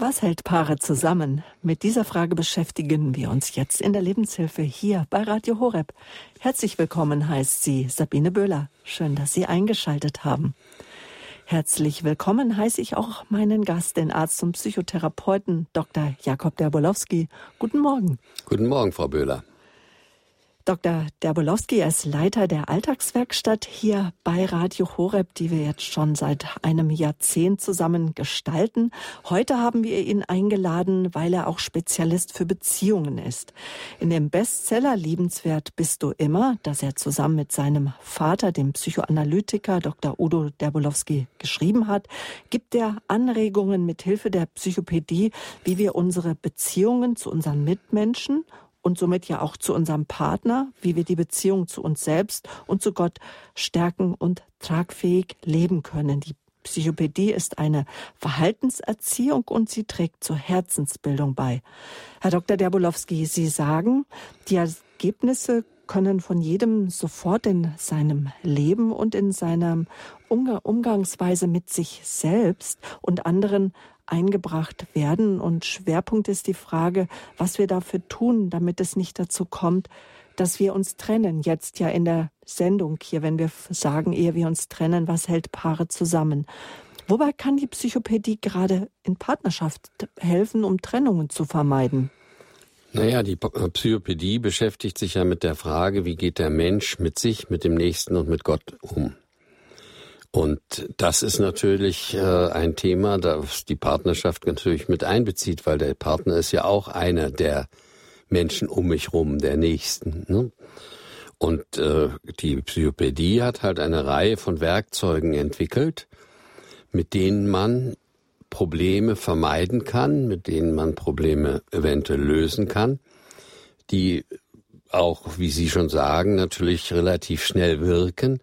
Was hält Paare zusammen? Mit dieser Frage beschäftigen wir uns jetzt in der Lebenshilfe hier bei Radio Horeb. Herzlich willkommen heißt sie Sabine Böhler. Schön, dass Sie eingeschaltet haben. Herzlich willkommen heiße ich auch meinen Gast, den Arzt und Psychotherapeuten Dr. Jakob Derbolowski. Guten Morgen. Guten Morgen, Frau Böhler. Dr. Derbolowski ist Leiter der Alltagswerkstatt hier bei Radio Horeb, die wir jetzt schon seit einem Jahrzehnt zusammen gestalten. Heute haben wir ihn eingeladen, weil er auch Spezialist für Beziehungen ist. In dem Bestseller Liebenswert bist du immer, das er zusammen mit seinem Vater, dem Psychoanalytiker Dr. Udo Derbolowski, geschrieben hat, gibt er Anregungen mit Hilfe der Psychopädie, wie wir unsere Beziehungen zu unseren Mitmenschen und somit ja auch zu unserem Partner, wie wir die Beziehung zu uns selbst und zu Gott stärken und tragfähig leben können. Die Psychopädie ist eine Verhaltenserziehung und sie trägt zur Herzensbildung bei. Herr Dr. Derbolowski, Sie sagen, die Ergebnisse können von jedem sofort in seinem Leben und in seiner Umgangsweise mit sich selbst und anderen eingebracht werden. Und Schwerpunkt ist die Frage, was wir dafür tun, damit es nicht dazu kommt, dass wir uns trennen. Jetzt ja in der Sendung hier, wenn wir sagen, ehe wir uns trennen, was hält Paare zusammen? Wobei kann die Psychopädie gerade in Partnerschaft helfen, um Trennungen zu vermeiden? Naja, die äh, Psychopädie beschäftigt sich ja mit der Frage, wie geht der Mensch mit sich, mit dem Nächsten und mit Gott um. Und das ist natürlich äh, ein Thema, das die Partnerschaft natürlich mit einbezieht, weil der Partner ist ja auch einer der Menschen um mich rum, der Nächsten. Ne? Und äh, die Psychopädie hat halt eine Reihe von Werkzeugen entwickelt, mit denen man Probleme vermeiden kann, mit denen man Probleme eventuell lösen kann, die auch, wie Sie schon sagen, natürlich relativ schnell wirken,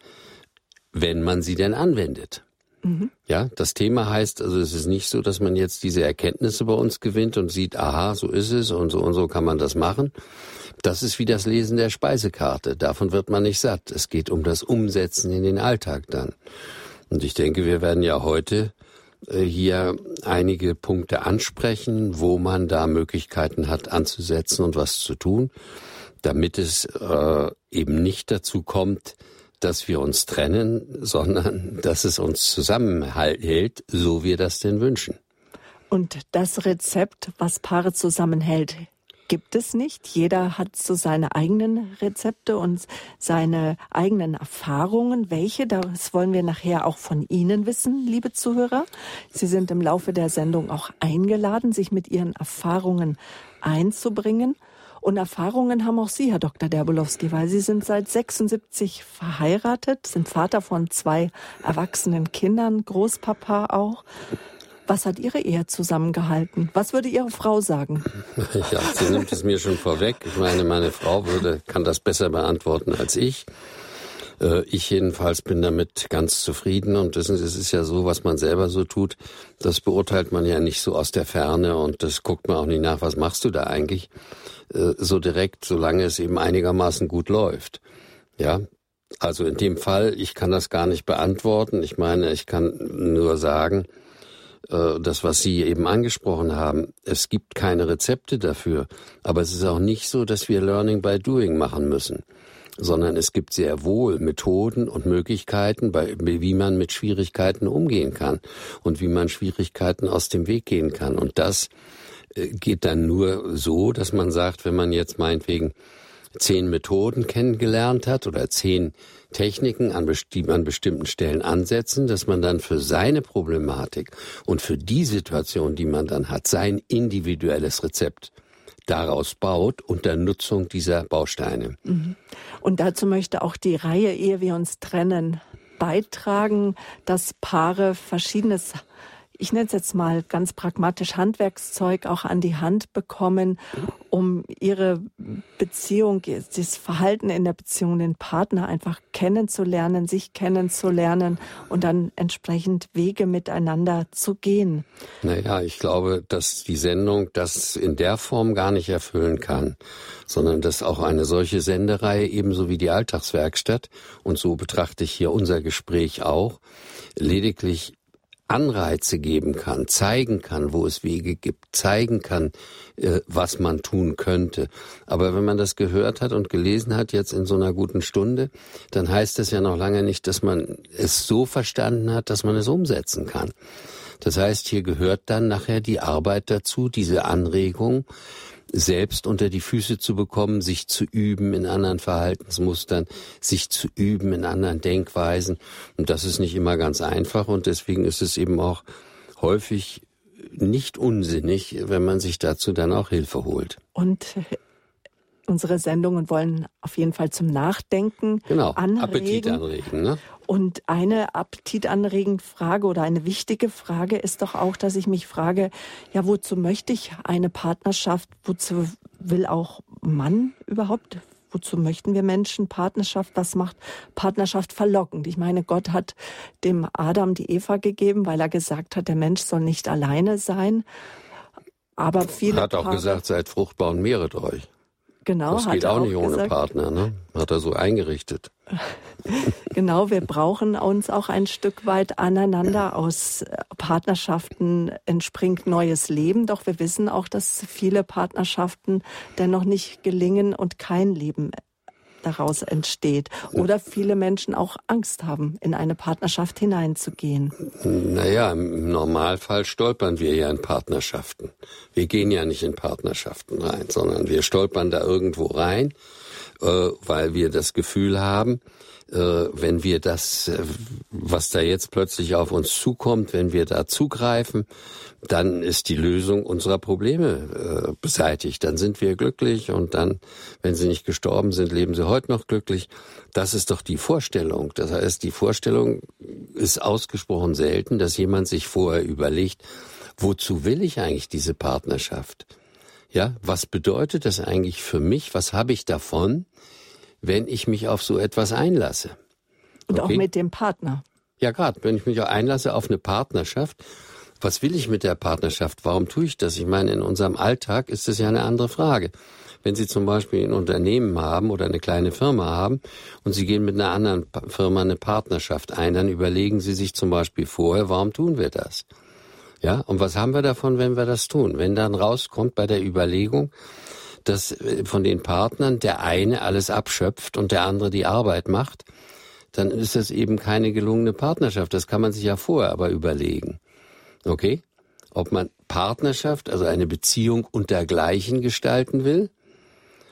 wenn man sie denn anwendet. Mhm. Ja, das Thema heißt, also es ist nicht so, dass man jetzt diese Erkenntnisse bei uns gewinnt und sieht, aha, so ist es und so und so kann man das machen. Das ist wie das Lesen der Speisekarte. Davon wird man nicht satt. Es geht um das Umsetzen in den Alltag dann. Und ich denke, wir werden ja heute äh, hier einige Punkte ansprechen, wo man da Möglichkeiten hat anzusetzen und was zu tun, damit es äh, eben nicht dazu kommt, dass wir uns trennen, sondern dass es uns zusammenhält, so wir das denn wünschen. Und das Rezept, was Paare zusammenhält, gibt es nicht. Jeder hat so seine eigenen Rezepte und seine eigenen Erfahrungen. Welche? Das wollen wir nachher auch von Ihnen wissen, liebe Zuhörer. Sie sind im Laufe der Sendung auch eingeladen, sich mit Ihren Erfahrungen einzubringen. Und Erfahrungen haben auch Sie, Herr Dr. Derbolowski, weil Sie sind seit 76 verheiratet, sind Vater von zwei erwachsenen Kindern, Großpapa auch. Was hat Ihre Ehe zusammengehalten? Was würde Ihre Frau sagen? Ja, sie nimmt es mir schon vorweg. Ich meine, meine Frau würde, kann das besser beantworten als ich. Äh, ich jedenfalls bin damit ganz zufrieden und es ist ja so, was man selber so tut, das beurteilt man ja nicht so aus der Ferne und das guckt man auch nicht nach, was machst du da eigentlich, äh, so direkt, solange es eben einigermaßen gut läuft. Ja, also in dem Fall, ich kann das gar nicht beantworten. Ich meine, ich kann nur sagen, äh, das, was Sie eben angesprochen haben, es gibt keine Rezepte dafür. Aber es ist auch nicht so, dass wir Learning by Doing machen müssen sondern es gibt sehr wohl Methoden und Möglichkeiten, bei, wie man mit Schwierigkeiten umgehen kann und wie man Schwierigkeiten aus dem Weg gehen kann. Und das äh, geht dann nur so, dass man sagt, wenn man jetzt meinetwegen zehn Methoden kennengelernt hat oder zehn Techniken, an, die an bestimmten Stellen ansetzen, dass man dann für seine Problematik und für die Situation, die man dann hat, sein individuelles Rezept daraus baut unter Nutzung dieser Bausteine. Mhm. Und dazu möchte auch die Reihe, ehe wir uns trennen, beitragen, dass Paare verschiedenes ich nenne es jetzt mal ganz pragmatisch Handwerkszeug auch an die Hand bekommen, um ihre Beziehung, das Verhalten in der Beziehung, den Partner einfach kennenzulernen, sich kennenzulernen und dann entsprechend Wege miteinander zu gehen. Naja, ich glaube, dass die Sendung das in der Form gar nicht erfüllen kann, sondern dass auch eine solche Sendereihe ebenso wie die Alltagswerkstatt, und so betrachte ich hier unser Gespräch auch, lediglich Anreize geben kann, zeigen kann, wo es Wege gibt, zeigen kann, äh, was man tun könnte. Aber wenn man das gehört hat und gelesen hat jetzt in so einer guten Stunde, dann heißt das ja noch lange nicht, dass man es so verstanden hat, dass man es umsetzen kann. Das heißt, hier gehört dann nachher die Arbeit dazu, diese Anregung, selbst unter die Füße zu bekommen, sich zu üben in anderen Verhaltensmustern, sich zu üben in anderen Denkweisen. Und das ist nicht immer ganz einfach und deswegen ist es eben auch häufig nicht unsinnig, wenn man sich dazu dann auch Hilfe holt. Und unsere Sendungen wollen auf jeden Fall zum Nachdenken genau, anregen. Appetit anregen. Ne? Und eine appetitanregende Frage oder eine wichtige Frage ist doch auch, dass ich mich frage, ja, wozu möchte ich eine Partnerschaft? Wozu will auch Mann überhaupt? Wozu möchten wir Menschen Partnerschaft? Was macht Partnerschaft verlockend? Ich meine, Gott hat dem Adam die Eva gegeben, weil er gesagt hat, der Mensch soll nicht alleine sein. Aber viele. Er hat auch Paare, gesagt, seid fruchtbar und mehret euch. Genau. Das geht auch, auch nicht ohne gesagt. Partner, ne? Hat er so eingerichtet. genau, wir brauchen uns auch ein Stück weit aneinander. Aus Partnerschaften entspringt neues Leben, doch wir wissen auch, dass viele Partnerschaften dennoch nicht gelingen und kein Leben daraus entsteht. Oder viele Menschen auch Angst haben, in eine Partnerschaft hineinzugehen. Naja, im Normalfall stolpern wir ja in Partnerschaften. Wir gehen ja nicht in Partnerschaften rein, sondern wir stolpern da irgendwo rein, äh, weil wir das Gefühl haben, wenn wir das, äh, was da jetzt plötzlich auf uns zukommt, wenn wir da zugreifen, dann ist die Lösung unserer Probleme äh, beseitigt. Dann sind wir glücklich und dann, wenn sie nicht gestorben sind, leben sie heute noch glücklich. Das ist doch die Vorstellung. Das heißt, die Vorstellung ist ausgesprochen selten, dass jemand sich vorher überlegt, wozu will ich eigentlich diese Partnerschaft? Ja, was bedeutet das eigentlich für mich? Was habe ich davon, wenn ich mich auf so etwas einlasse? Und okay? auch mit dem Partner. Ja, gerade, wenn ich mich auch einlasse auf eine Partnerschaft, was will ich mit der Partnerschaft? Warum tue ich das? Ich meine, in unserem Alltag ist das ja eine andere Frage. Wenn Sie zum Beispiel ein Unternehmen haben oder eine kleine Firma haben und Sie gehen mit einer anderen Firma eine Partnerschaft ein, dann überlegen Sie sich zum Beispiel vorher, warum tun wir das? Ja, und was haben wir davon, wenn wir das tun? Wenn dann rauskommt bei der Überlegung, dass äh, von den Partnern der eine alles abschöpft und der andere die Arbeit macht, dann ist das eben keine gelungene Partnerschaft. Das kann man sich ja vorher aber überlegen. Okay? Ob man Partnerschaft, also eine Beziehung untergleichen gestalten will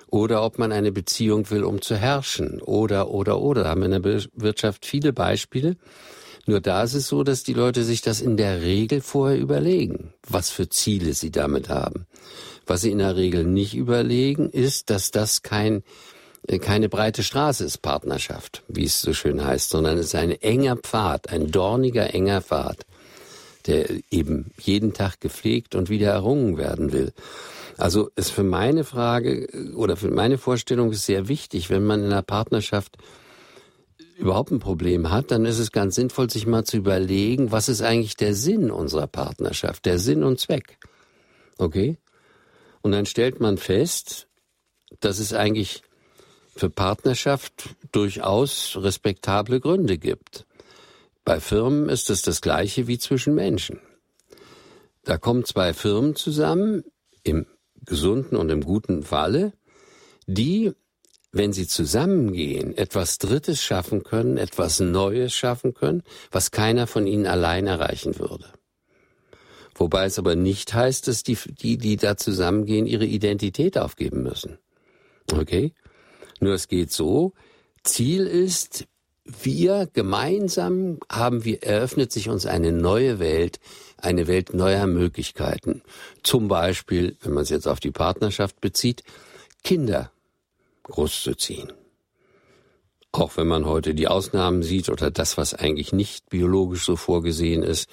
oder ob man eine Beziehung will, um zu herrschen oder, oder, oder. Da haben wir in der Wirtschaft viele Beispiele. Nur da ist es so, dass die Leute sich das in der Regel vorher überlegen, was für Ziele sie damit haben. Was sie in der Regel nicht überlegen, ist, dass das kein, äh, keine breite Straße ist, Partnerschaft, wie es so schön heißt, sondern es ist ein enger Pfad, ein dorniger, enger Pfad der eben jeden Tag gepflegt und wieder errungen werden will. Also ist für meine Frage oder für meine Vorstellung sehr wichtig, wenn man in einer Partnerschaft überhaupt ein Problem hat, dann ist es ganz sinnvoll, sich mal zu überlegen, was ist eigentlich der Sinn unserer Partnerschaft, der Sinn und Zweck. Okay? Und dann stellt man fest, dass es eigentlich für Partnerschaft durchaus respektable Gründe gibt. Bei Firmen ist es das gleiche wie zwischen Menschen. Da kommen zwei Firmen zusammen, im gesunden und im guten Falle, die, wenn sie zusammengehen, etwas Drittes schaffen können, etwas Neues schaffen können, was keiner von ihnen allein erreichen würde. Wobei es aber nicht heißt, dass die, die, die da zusammengehen, ihre Identität aufgeben müssen. Okay? Nur es geht so, Ziel ist, wir gemeinsam haben wir, eröffnet sich uns eine neue Welt, eine Welt neuer Möglichkeiten. Zum Beispiel, wenn man es jetzt auf die Partnerschaft bezieht, Kinder großzuziehen. Auch wenn man heute die Ausnahmen sieht oder das, was eigentlich nicht biologisch so vorgesehen ist,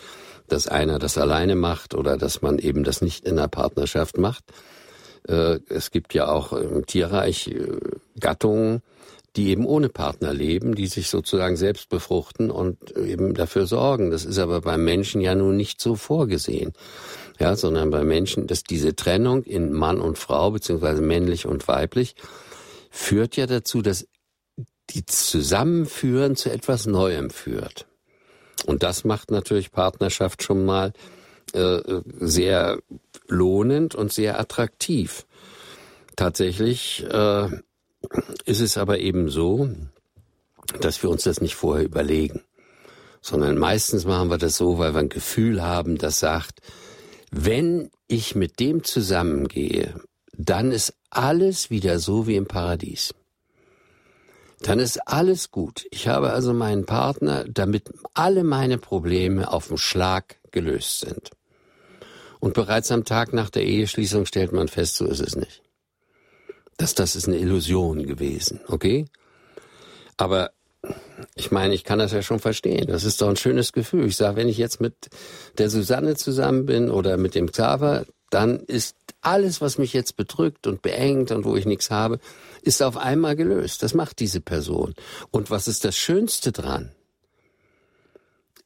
dass einer das alleine macht oder dass man eben das nicht in der Partnerschaft macht. Äh, es gibt ja auch im Tierreich äh, Gattungen, die eben ohne Partner leben, die sich sozusagen selbst befruchten und eben dafür sorgen. Das ist aber beim Menschen ja nun nicht so vorgesehen. Ja, sondern bei Menschen, dass diese Trennung in Mann und Frau, beziehungsweise männlich und weiblich, führt ja dazu, dass die Zusammenführen zu etwas Neuem führt. Und das macht natürlich Partnerschaft schon mal äh, sehr lohnend und sehr attraktiv. Tatsächlich äh, ist es aber eben so, dass wir uns das nicht vorher überlegen, sondern meistens machen wir das so, weil wir ein Gefühl haben, das sagt, wenn ich mit dem zusammengehe, dann ist alles wieder so wie im Paradies. Dann ist alles gut. Ich habe also meinen Partner, damit alle meine Probleme auf den Schlag gelöst sind. Und bereits am Tag nach der Eheschließung stellt man fest, so ist es nicht. Das, das ist eine Illusion gewesen, okay? Aber ich meine, ich kann das ja schon verstehen. Das ist doch ein schönes Gefühl. Ich sage, wenn ich jetzt mit der Susanne zusammen bin oder mit dem Xaver, dann ist alles, was mich jetzt bedrückt und beengt und wo ich nichts habe, ist auf einmal gelöst. Das macht diese Person. Und was ist das Schönste dran?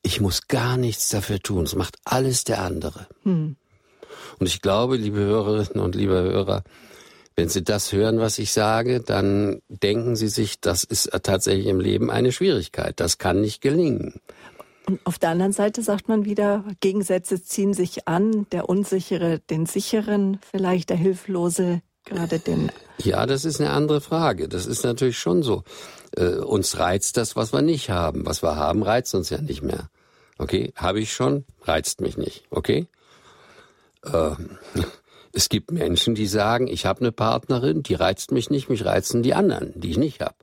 Ich muss gar nichts dafür tun. Es macht alles der andere. Hm. Und ich glaube, liebe Hörerinnen und liebe Hörer, wenn Sie das hören, was ich sage, dann denken Sie sich, das ist tatsächlich im Leben eine Schwierigkeit. Das kann nicht gelingen. Und auf der anderen Seite sagt man wieder, Gegensätze ziehen sich an, der Unsichere den Sicheren, vielleicht der Hilflose gerade den. Ja, das ist eine andere Frage. Das ist natürlich schon so. Äh, uns reizt das, was wir nicht haben. Was wir haben, reizt uns ja nicht mehr. Okay, habe ich schon, reizt mich nicht. Okay? Ähm, es gibt Menschen, die sagen, ich habe eine Partnerin, die reizt mich nicht, mich reizen die anderen, die ich nicht habe.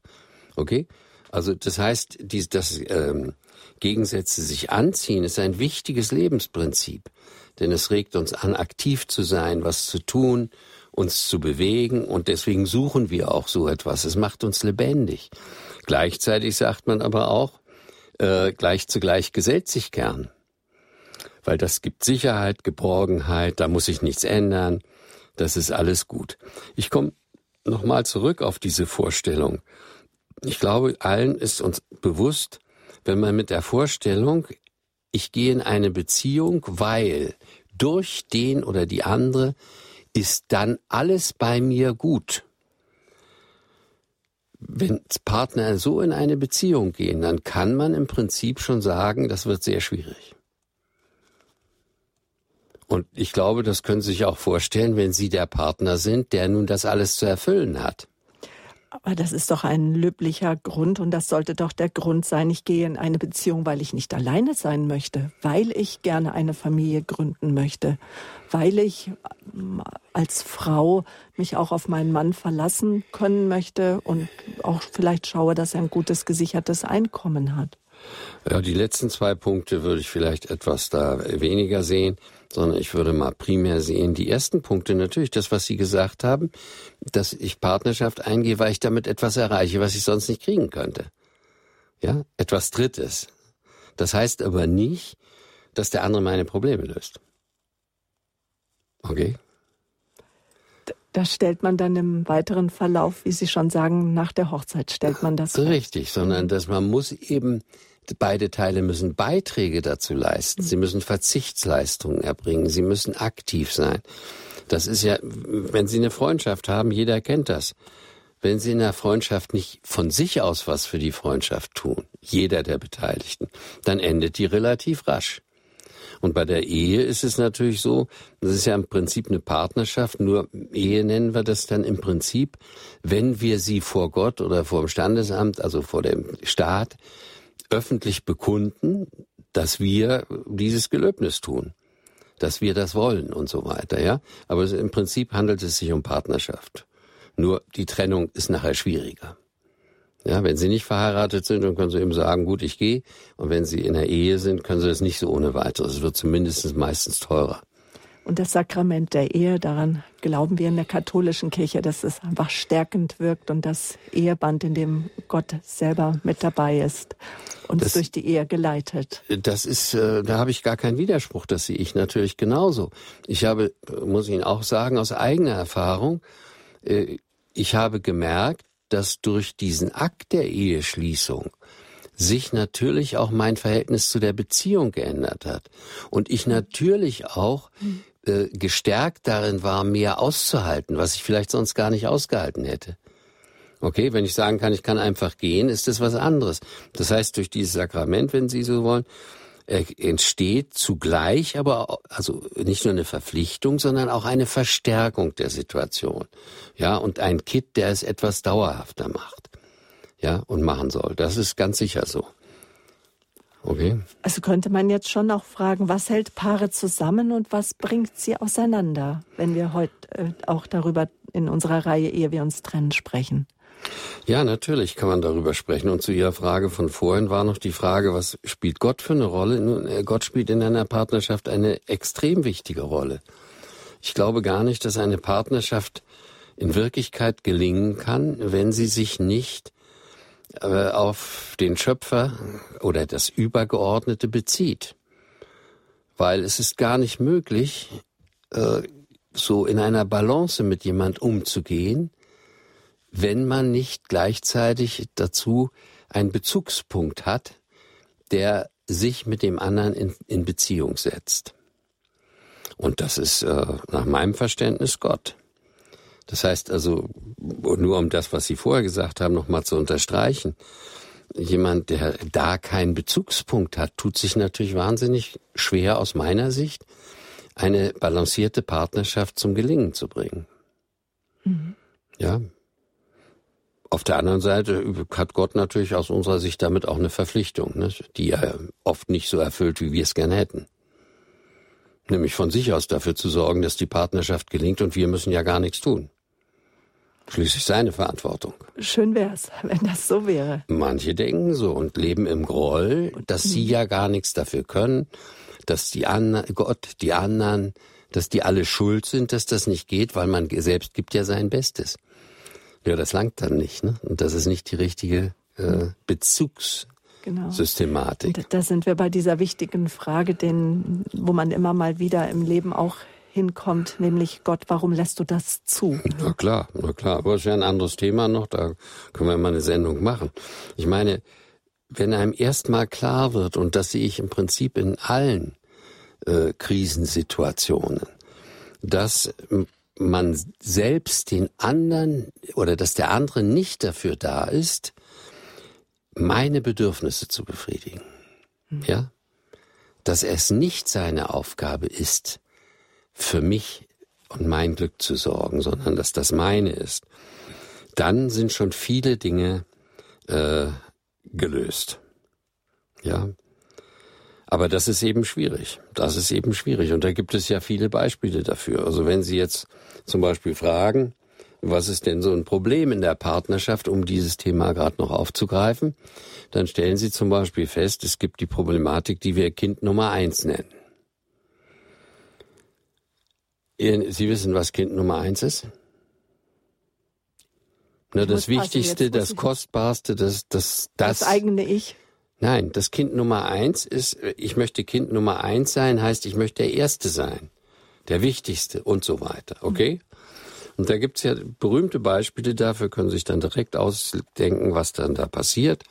Okay? Also das heißt, die, das ähm, Gegensätze sich anziehen, ist ein wichtiges Lebensprinzip. Denn es regt uns an, aktiv zu sein, was zu tun, uns zu bewegen und deswegen suchen wir auch so etwas. Es macht uns lebendig. Gleichzeitig sagt man aber auch, äh, gleich zu gleich gesellt sich gern weil das gibt Sicherheit, Geborgenheit, da muss sich nichts ändern, das ist alles gut. Ich komme nochmal zurück auf diese Vorstellung. Ich glaube, allen ist uns bewusst, wenn man mit der Vorstellung, ich gehe in eine Beziehung, weil durch den oder die andere ist dann alles bei mir gut. Wenn Partner so in eine Beziehung gehen, dann kann man im Prinzip schon sagen, das wird sehr schwierig. Und ich glaube, das können Sie sich auch vorstellen, wenn Sie der Partner sind, der nun das alles zu erfüllen hat. Aber das ist doch ein löblicher Grund und das sollte doch der Grund sein. Ich gehe in eine Beziehung, weil ich nicht alleine sein möchte, weil ich gerne eine Familie gründen möchte, weil ich ähm, als Frau mich auch auf meinen Mann verlassen können möchte und auch vielleicht schaue, dass er ein gutes gesichertes Einkommen hat. Ja, die letzten zwei Punkte würde ich vielleicht etwas da weniger sehen, sondern ich würde mal primär sehen, die ersten Punkte natürlich, das, was Sie gesagt haben, dass ich Partnerschaft eingehe, weil ich damit etwas erreiche, was ich sonst nicht kriegen könnte. Ja, etwas Drittes. Das heißt aber nicht, dass der andere meine Probleme löst. Okay? Das stellt man dann im weiteren Verlauf, wie Sie schon sagen, nach der Hochzeit stellt man das. Richtig, fest. sondern dass man muss eben Beide Teile müssen Beiträge dazu leisten. Sie müssen Verzichtsleistungen erbringen. Sie müssen aktiv sein. Das ist ja, wenn Sie eine Freundschaft haben, jeder kennt das. Wenn Sie in der Freundschaft nicht von sich aus was für die Freundschaft tun, jeder der Beteiligten, dann endet die relativ rasch. Und bei der Ehe ist es natürlich so, das ist ja im Prinzip eine Partnerschaft, nur Ehe nennen wir das dann im Prinzip, wenn wir sie vor Gott oder vor dem Standesamt, also vor dem Staat, öffentlich bekunden, dass wir dieses Gelöbnis tun, dass wir das wollen und so weiter, ja. Aber im Prinzip handelt es sich um Partnerschaft. Nur die Trennung ist nachher schwieriger. Ja, wenn sie nicht verheiratet sind, dann können sie eben sagen, gut, ich gehe. Und wenn sie in der Ehe sind, können sie das nicht so ohne weiteres. Es wird zumindest meistens teurer. Und das Sakrament der Ehe, daran glauben wir in der katholischen Kirche, dass es einfach stärkend wirkt und das Eheband, in dem Gott selber mit dabei ist, uns das, durch die Ehe geleitet. Das ist, äh, da habe ich gar keinen Widerspruch, das sehe ich natürlich genauso. Ich habe, muss ich Ihnen auch sagen, aus eigener Erfahrung, äh, ich habe gemerkt, dass durch diesen Akt der Eheschließung sich natürlich auch mein Verhältnis zu der Beziehung geändert hat. Und ich natürlich auch äh, gestärkt darin war, mehr auszuhalten, was ich vielleicht sonst gar nicht ausgehalten hätte. Okay, wenn ich sagen kann, ich kann einfach gehen, ist das was anderes. Das heißt, durch dieses Sakrament, wenn Sie so wollen, entsteht zugleich aber also nicht nur eine Verpflichtung, sondern auch eine Verstärkung der Situation. Ja, und ein Kit, der es etwas dauerhafter macht. Ja, und machen soll. Das ist ganz sicher so. Okay. Also könnte man jetzt schon auch fragen, was hält Paare zusammen und was bringt sie auseinander, wenn wir heute äh, auch darüber in unserer Reihe, ehe wir uns trennen, sprechen? Ja, natürlich kann man darüber sprechen. Und zu Ihrer Frage von vorhin war noch die Frage, was spielt Gott für eine Rolle? Nun, äh, Gott spielt in einer Partnerschaft eine extrem wichtige Rolle. Ich glaube gar nicht, dass eine Partnerschaft in Wirklichkeit gelingen kann, wenn sie sich nicht auf den Schöpfer oder das Übergeordnete bezieht. Weil es ist gar nicht möglich, äh, so in einer Balance mit jemand umzugehen, wenn man nicht gleichzeitig dazu einen Bezugspunkt hat, der sich mit dem anderen in, in Beziehung setzt. Und das ist äh, nach meinem Verständnis Gott. Das heißt also, nur um das, was Sie vorher gesagt haben, nochmal zu unterstreichen, jemand, der da keinen Bezugspunkt hat, tut sich natürlich wahnsinnig schwer aus meiner Sicht, eine balancierte Partnerschaft zum Gelingen zu bringen. Mhm. Ja, auf der anderen Seite hat Gott natürlich aus unserer Sicht damit auch eine Verpflichtung, ne, die er oft nicht so erfüllt, wie wir es gerne hätten. Nämlich von sich aus dafür zu sorgen, dass die Partnerschaft gelingt und wir müssen ja gar nichts tun. Schließlich seine Verantwortung. Schön wär's, wenn das so wäre. Manche denken so und leben im Groll, dass sie ja gar nichts dafür können, dass die anderen, Gott, die anderen, dass die alle schuld sind, dass das nicht geht, weil man selbst gibt ja sein Bestes. Ja, das langt dann nicht. Ne? Und das ist nicht die richtige äh, Bezugssystematik. Genau. da sind wir bei dieser wichtigen Frage, den, wo man immer mal wieder im Leben auch hinkommt, nämlich Gott, warum lässt du das zu? Na klar, na klar. Aber es ist ja ein anderes Thema noch, da können wir mal eine Sendung machen. Ich meine, wenn einem erstmal klar wird, und das sehe ich im Prinzip in allen äh, Krisensituationen, dass man selbst den anderen oder dass der andere nicht dafür da ist, meine Bedürfnisse zu befriedigen. Mhm. Ja? Dass es nicht seine Aufgabe ist, für mich und mein Glück zu sorgen, sondern dass das meine ist. Dann sind schon viele Dinge äh, gelöst. Ja, aber das ist eben schwierig. Das ist eben schwierig. Und da gibt es ja viele Beispiele dafür. Also wenn Sie jetzt zum Beispiel fragen, was ist denn so ein Problem in der Partnerschaft, um dieses Thema gerade noch aufzugreifen, dann stellen Sie zum Beispiel fest, es gibt die Problematik, die wir Kind Nummer eins nennen. Sie wissen, was Kind Nummer eins ist? Na, das Wichtigste, das Kostbarste, das, das, das, das eigene Ich. Nein, das Kind Nummer eins ist, ich möchte Kind Nummer eins sein, heißt, ich möchte der Erste sein, der Wichtigste und so weiter. Okay? Mhm. Und da gibt's ja berühmte Beispiele dafür, können sich dann direkt ausdenken, was dann da passiert.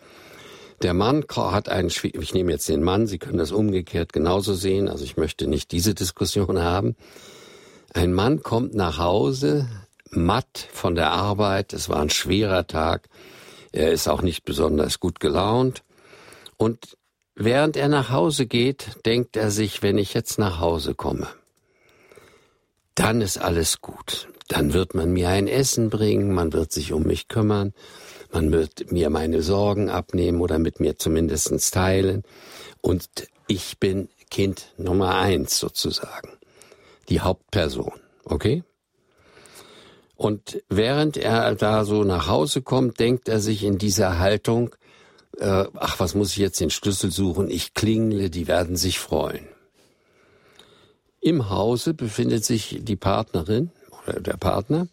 Der Mann hat einen, ich nehme jetzt den Mann, Sie können das umgekehrt genauso sehen, also ich möchte nicht diese Diskussion haben. Ein Mann kommt nach Hause, matt von der Arbeit, es war ein schwerer Tag, er ist auch nicht besonders gut gelaunt und während er nach Hause geht, denkt er sich, wenn ich jetzt nach Hause komme, dann ist alles gut. Dann wird man mir ein Essen bringen, man wird sich um mich kümmern, man wird mir meine Sorgen abnehmen oder mit mir zumindest teilen. Und ich bin Kind Nummer eins sozusagen. Die Hauptperson. Okay? Und während er da so nach Hause kommt, denkt er sich in dieser Haltung, äh, ach, was muss ich jetzt den Schlüssel suchen? Ich klingle, die werden sich freuen. Im Hause befindet sich die Partnerin der Partner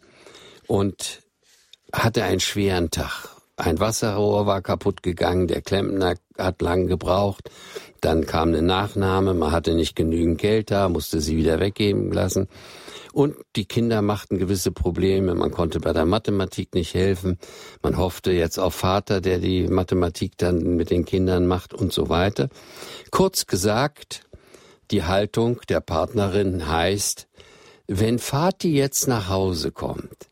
und hatte einen schweren Tag. Ein Wasserrohr war kaputt gegangen, der Klempner hat lang gebraucht, dann kam eine Nachnahme, man hatte nicht genügend Geld da, musste sie wieder weggeben lassen. Und die Kinder machten gewisse Probleme. Man konnte bei der Mathematik nicht helfen. Man hoffte jetzt auf Vater, der die Mathematik dann mit den Kindern macht und so weiter. Kurz gesagt, die Haltung der Partnerin heißt, wenn Vati jetzt nach Hause kommt,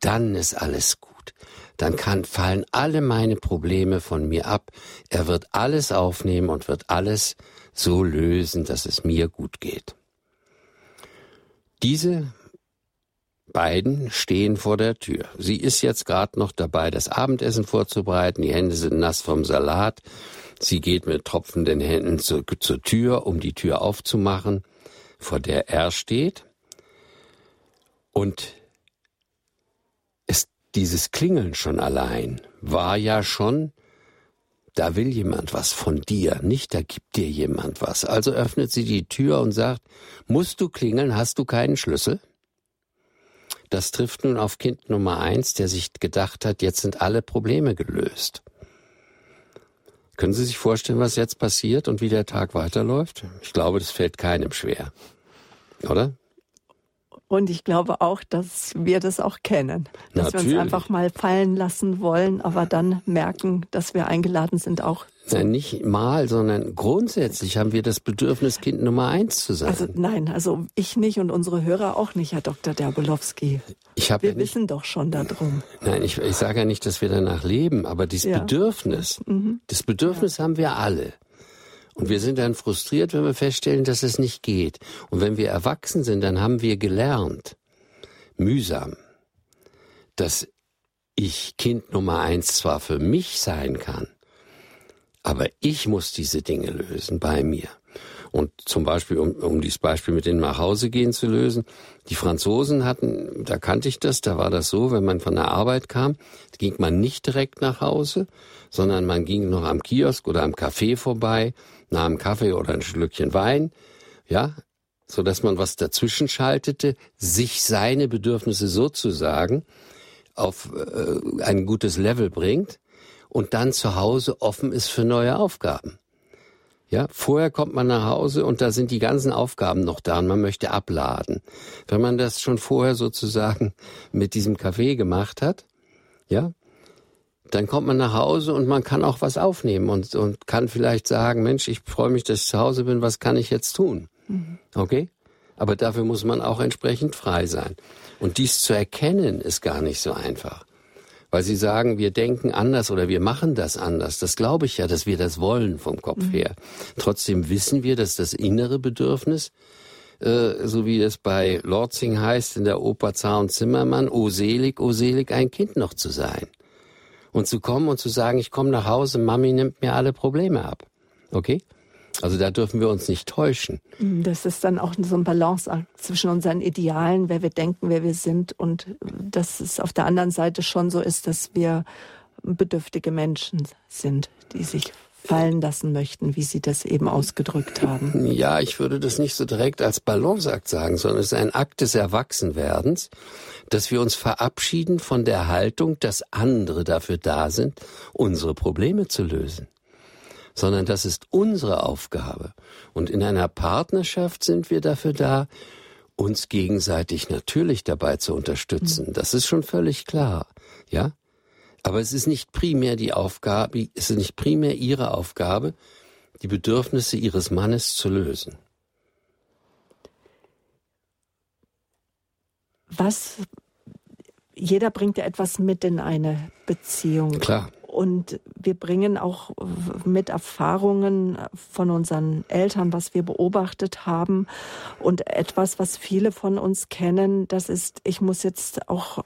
dann ist alles gut. Dann kann, fallen alle meine Probleme von mir ab. Er wird alles aufnehmen und wird alles so lösen, dass es mir gut geht. Diese beiden stehen vor der Tür. Sie ist jetzt gerade noch dabei, das Abendessen vorzubereiten. Die Hände sind nass vom Salat. Sie geht mit tropfenden Händen zur, zur Tür, um die Tür aufzumachen, vor der er steht. Und ist dieses Klingeln schon allein war ja schon, da will jemand was von dir, nicht da gibt dir jemand was. Also öffnet sie die Tür und sagt, musst du klingeln, hast du keinen Schlüssel? Das trifft nun auf Kind Nummer eins, der sich gedacht hat, jetzt sind alle Probleme gelöst. Können Sie sich vorstellen, was jetzt passiert und wie der Tag weiterläuft? Ich glaube, das fällt keinem schwer. Oder? Und ich glaube auch, dass wir das auch kennen. Dass Natürlich. wir uns einfach mal fallen lassen wollen, aber dann merken, dass wir eingeladen sind, auch Nein, nicht mal, sondern grundsätzlich haben wir das Bedürfnis, Kind Nummer eins zu sein. Also nein, also ich nicht und unsere Hörer auch nicht, Herr Dr. Derbolowski. Ich wir ja nicht, wissen doch schon darum. Nein, ich, ich sage ja nicht, dass wir danach leben, aber dieses ja. Bedürfnis, mhm. das Bedürfnis ja. haben wir alle. Und wir sind dann frustriert, wenn wir feststellen, dass es nicht geht. Und wenn wir erwachsen sind, dann haben wir gelernt, mühsam, dass ich Kind Nummer eins zwar für mich sein kann, aber ich muss diese Dinge lösen bei mir. Und zum Beispiel, um, um dieses Beispiel mit dem Nachhausegehen zu lösen, die Franzosen hatten, da kannte ich das, da war das so, wenn man von der Arbeit kam, ging man nicht direkt nach Hause, sondern man ging noch am Kiosk oder am Café vorbei, nahm Kaffee oder ein Schlückchen Wein, ja, so dass man was dazwischen schaltete, sich seine Bedürfnisse sozusagen auf äh, ein gutes Level bringt und dann zu Hause offen ist für neue Aufgaben. Ja, vorher kommt man nach Hause und da sind die ganzen Aufgaben noch da und man möchte abladen. Wenn man das schon vorher sozusagen mit diesem Kaffee gemacht hat, ja, dann kommt man nach Hause und man kann auch was aufnehmen und, und kann vielleicht sagen, Mensch, ich freue mich, dass ich zu Hause bin, was kann ich jetzt tun? Mhm. Okay? Aber dafür muss man auch entsprechend frei sein. Und dies zu erkennen ist gar nicht so einfach weil sie sagen, wir denken anders oder wir machen das anders. Das glaube ich ja, dass wir das wollen vom Kopf mhm. her. Trotzdem wissen wir, dass das innere Bedürfnis, äh, so wie es bei Lorzing heißt in der Oper Zar und Zimmermann, o selig, o selig, ein Kind noch zu sein. Und zu kommen und zu sagen, ich komme nach Hause, Mami nimmt mir alle Probleme ab. Okay? Also da dürfen wir uns nicht täuschen. Das ist dann auch so ein Balanceakt zwischen unseren Idealen, wer wir denken, wer wir sind und dass es auf der anderen Seite schon so ist, dass wir bedürftige Menschen sind, die sich fallen lassen möchten, wie Sie das eben ausgedrückt haben. Ja, ich würde das nicht so direkt als Balanceakt sagen, sondern es ist ein Akt des Erwachsenwerdens, dass wir uns verabschieden von der Haltung, dass andere dafür da sind, unsere Probleme zu lösen sondern das ist unsere Aufgabe. Und in einer Partnerschaft sind wir dafür da, uns gegenseitig natürlich dabei zu unterstützen. Mhm. Das ist schon völlig klar, ja? Aber es ist nicht primär die Aufgabe, es ist nicht primär ihre Aufgabe, die Bedürfnisse ihres Mannes zu lösen. Was jeder bringt ja etwas mit in eine Beziehung. Klar. Und wir bringen auch mit Erfahrungen von unseren Eltern, was wir beobachtet haben. Und etwas, was viele von uns kennen, das ist, ich muss jetzt auch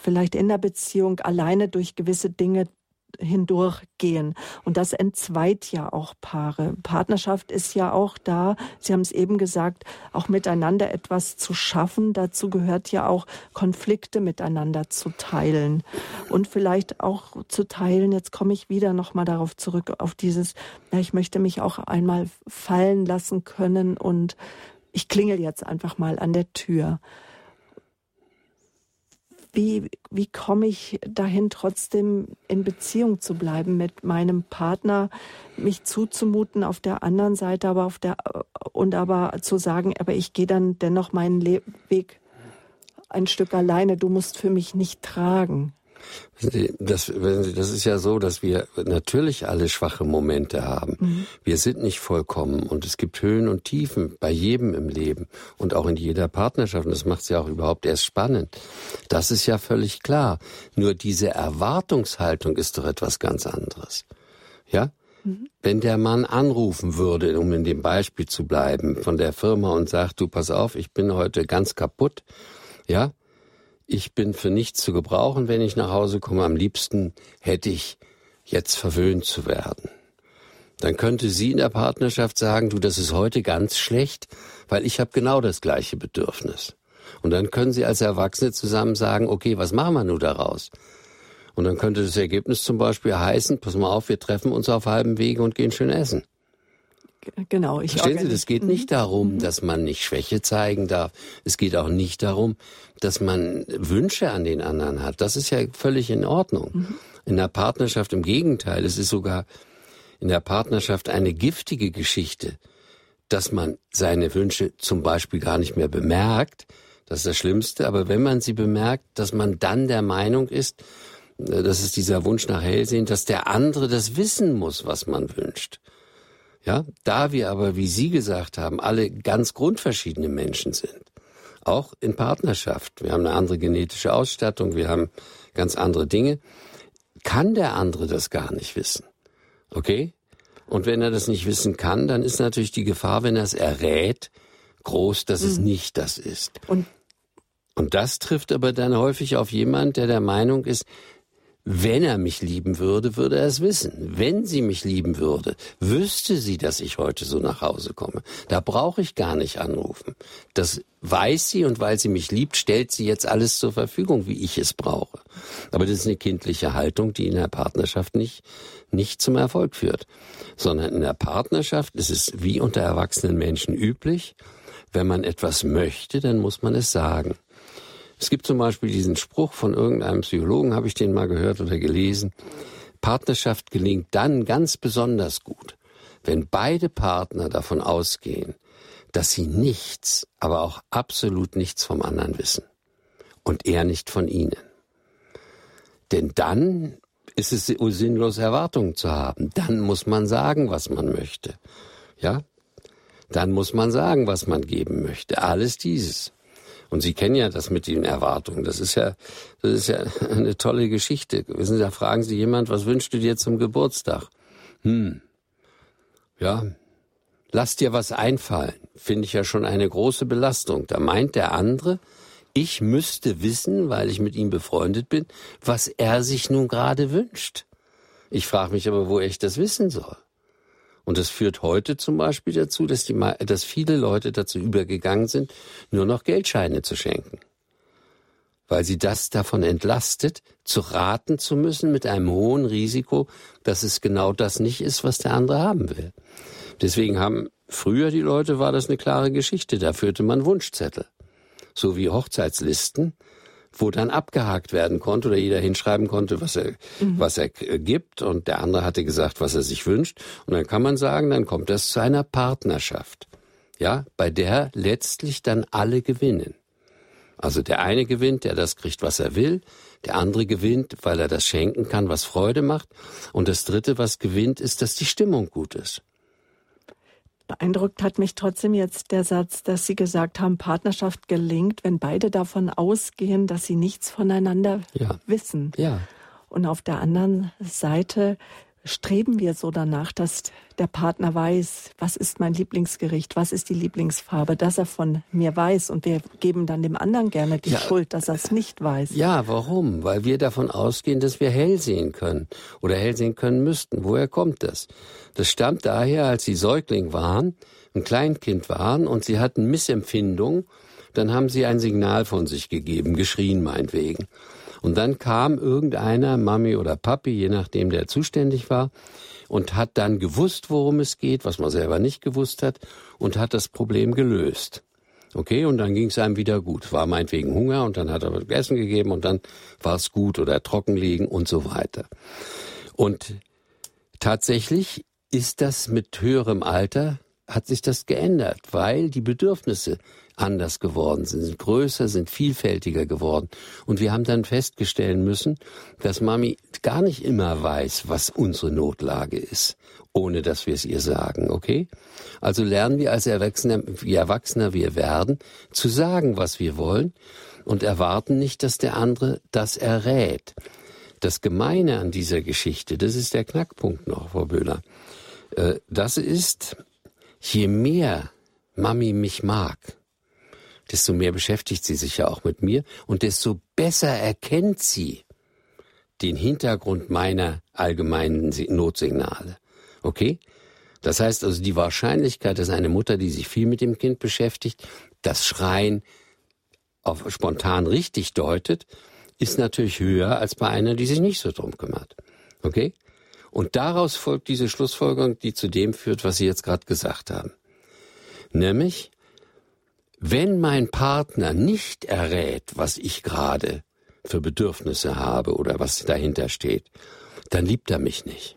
vielleicht in der Beziehung alleine durch gewisse Dinge hindurchgehen. Und das entzweit ja auch Paare. Partnerschaft ist ja auch da, Sie haben es eben gesagt, auch miteinander etwas zu schaffen. Dazu gehört ja auch Konflikte miteinander zu teilen. Und vielleicht auch zu teilen, jetzt komme ich wieder nochmal darauf zurück, auf dieses, ja, ich möchte mich auch einmal fallen lassen können und ich klingel jetzt einfach mal an der Tür wie, wie komme ich dahin, trotzdem in Beziehung zu bleiben mit meinem Partner, mich zuzumuten auf der anderen Seite, aber auf der, und aber zu sagen, aber ich gehe dann dennoch meinen Le Weg ein Stück alleine, du musst für mich nicht tragen. Das, das ist ja so, dass wir natürlich alle schwache Momente haben. Mhm. Wir sind nicht vollkommen und es gibt Höhen und Tiefen bei jedem im Leben und auch in jeder Partnerschaft. Und das macht es ja auch überhaupt erst spannend. Das ist ja völlig klar. Nur diese Erwartungshaltung ist doch etwas ganz anderes. Ja? Mhm. Wenn der Mann anrufen würde, um in dem Beispiel zu bleiben, von der Firma und sagt, du pass auf, ich bin heute ganz kaputt, ja, ich bin für nichts zu gebrauchen, wenn ich nach Hause komme, am liebsten hätte ich jetzt verwöhnt zu werden. Dann könnte sie in der Partnerschaft sagen, du, das ist heute ganz schlecht, weil ich habe genau das gleiche Bedürfnis. Und dann können sie als Erwachsene zusammen sagen, okay, was machen wir nun daraus? Und dann könnte das Ergebnis zum Beispiel heißen, pass mal auf, wir treffen uns auf halbem Wege und gehen schön essen. Genau. Ich Verstehen Sie, es geht nicht mhm. darum, mhm. dass man nicht Schwäche zeigen darf. Es geht auch nicht darum, dass man Wünsche an den anderen hat. Das ist ja völlig in Ordnung. Mhm. In der Partnerschaft im Gegenteil. Es ist sogar in der Partnerschaft eine giftige Geschichte, dass man seine Wünsche zum Beispiel gar nicht mehr bemerkt. Das ist das Schlimmste. Aber wenn man sie bemerkt, dass man dann der Meinung ist, äh, das ist dieser Wunsch nach Hellsehen, dass der andere das wissen muss, was man wünscht. Ja, da wir aber, wie Sie gesagt haben, alle ganz grundverschiedene Menschen sind, auch in Partnerschaft, wir haben eine andere genetische Ausstattung, wir haben ganz andere Dinge, kann der andere das gar nicht wissen. Okay? Und wenn er das nicht wissen kann, dann ist natürlich die Gefahr, wenn er es errät, groß, dass mhm. es nicht das ist. Und und das trifft aber dann häufig auf jemand, der der Meinung ist, wenn er mich lieben würde, würde er es wissen. Wenn sie mich lieben würde, wüsste sie, dass ich heute so nach Hause komme. Da brauche ich gar nicht anrufen. Das weiß sie und weil sie mich liebt, stellt sie jetzt alles zur Verfügung, wie ich es brauche. Aber das ist eine kindliche Haltung, die in der Partnerschaft nicht, nicht zum Erfolg führt. Sondern in der Partnerschaft ist es wie unter erwachsenen Menschen üblich, wenn man etwas möchte, dann muss man es sagen. Es gibt zum Beispiel diesen Spruch von irgendeinem Psychologen, habe ich den mal gehört oder gelesen. Partnerschaft gelingt dann ganz besonders gut, wenn beide Partner davon ausgehen, dass sie nichts, aber auch absolut nichts vom anderen wissen und er nicht von ihnen. Denn dann ist es sinnlos, Erwartungen zu haben. Dann muss man sagen, was man möchte. Ja? Dann muss man sagen, was man geben möchte. Alles dieses. Und Sie kennen ja das mit den Erwartungen. Das ist ja, das ist ja eine tolle Geschichte. Wissen Sie, da fragen Sie jemand, was wünschst du dir zum Geburtstag? Hm. Ja. Lass dir was einfallen. Finde ich ja schon eine große Belastung. Da meint der andere, ich müsste wissen, weil ich mit ihm befreundet bin, was er sich nun gerade wünscht. Ich frage mich aber, wo ich das wissen soll. Und das führt heute zum Beispiel dazu, dass, die, dass viele Leute dazu übergegangen sind, nur noch Geldscheine zu schenken. Weil sie das davon entlastet, zu raten zu müssen mit einem hohen Risiko, dass es genau das nicht ist, was der andere haben will. Deswegen haben früher die Leute, war das eine klare Geschichte, da führte man Wunschzettel. So wie Hochzeitslisten, wo dann abgehakt werden konnte oder jeder hinschreiben konnte, was er, mhm. was er gibt und der andere hatte gesagt, was er sich wünscht. Und dann kann man sagen, dann kommt das zu einer Partnerschaft. Ja, bei der letztlich dann alle gewinnen. Also der eine gewinnt, der das kriegt, was er will. Der andere gewinnt, weil er das schenken kann, was Freude macht. Und das dritte, was gewinnt, ist, dass die Stimmung gut ist. Beeindruckt hat mich trotzdem jetzt der Satz, dass Sie gesagt haben, Partnerschaft gelingt, wenn beide davon ausgehen, dass sie nichts voneinander ja. wissen. Ja. Und auf der anderen Seite streben wir so danach, dass der Partner weiß, was ist mein Lieblingsgericht, was ist die Lieblingsfarbe, dass er von mir weiß und wir geben dann dem anderen gerne die ja, Schuld, dass er es nicht weiß. Ja, warum? Weil wir davon ausgehen, dass wir hell sehen können oder hell sehen können müssten. Woher kommt das? Das stammt daher, als sie Säugling waren, ein Kleinkind waren und sie hatten Missempfindung, dann haben sie ein Signal von sich gegeben, geschrien meinetwegen. Und dann kam irgendeiner, Mami oder Papi, je nachdem der zuständig war, und hat dann gewusst, worum es geht, was man selber nicht gewusst hat, und hat das Problem gelöst. Okay, und dann ging es einem wieder gut. War meinetwegen Hunger und dann hat er was Essen gegeben und dann war es gut oder trocken liegen und so weiter. Und tatsächlich ist das mit höherem Alter, hat sich das geändert, weil die Bedürfnisse anders geworden sind, sind größer, sind vielfältiger geworden. Und wir haben dann feststellen müssen, dass Mami gar nicht immer weiß, was unsere Notlage ist, ohne dass wir es ihr sagen, okay? Also lernen wir als Erwachsener, wie Erwachsener wir werden, zu sagen, was wir wollen und erwarten nicht, dass der andere das errät. Das Gemeine an dieser Geschichte, das ist der Knackpunkt noch, Frau Böhler. Äh, das ist, je mehr Mami mich mag, desto mehr beschäftigt sie sich ja auch mit mir und desto besser erkennt sie den Hintergrund meiner allgemeinen Notsignale. Okay? Das heißt also, die Wahrscheinlichkeit, dass eine Mutter, die sich viel mit dem Kind beschäftigt, das Schreien auf spontan richtig deutet, ist natürlich höher als bei einer, die sich nicht so drum kümmert. Okay? Und daraus folgt diese Schlussfolgerung, die zu dem führt, was Sie jetzt gerade gesagt haben. Nämlich, wenn mein Partner nicht errät, was ich gerade für Bedürfnisse habe oder was dahinter steht, dann liebt er mich nicht.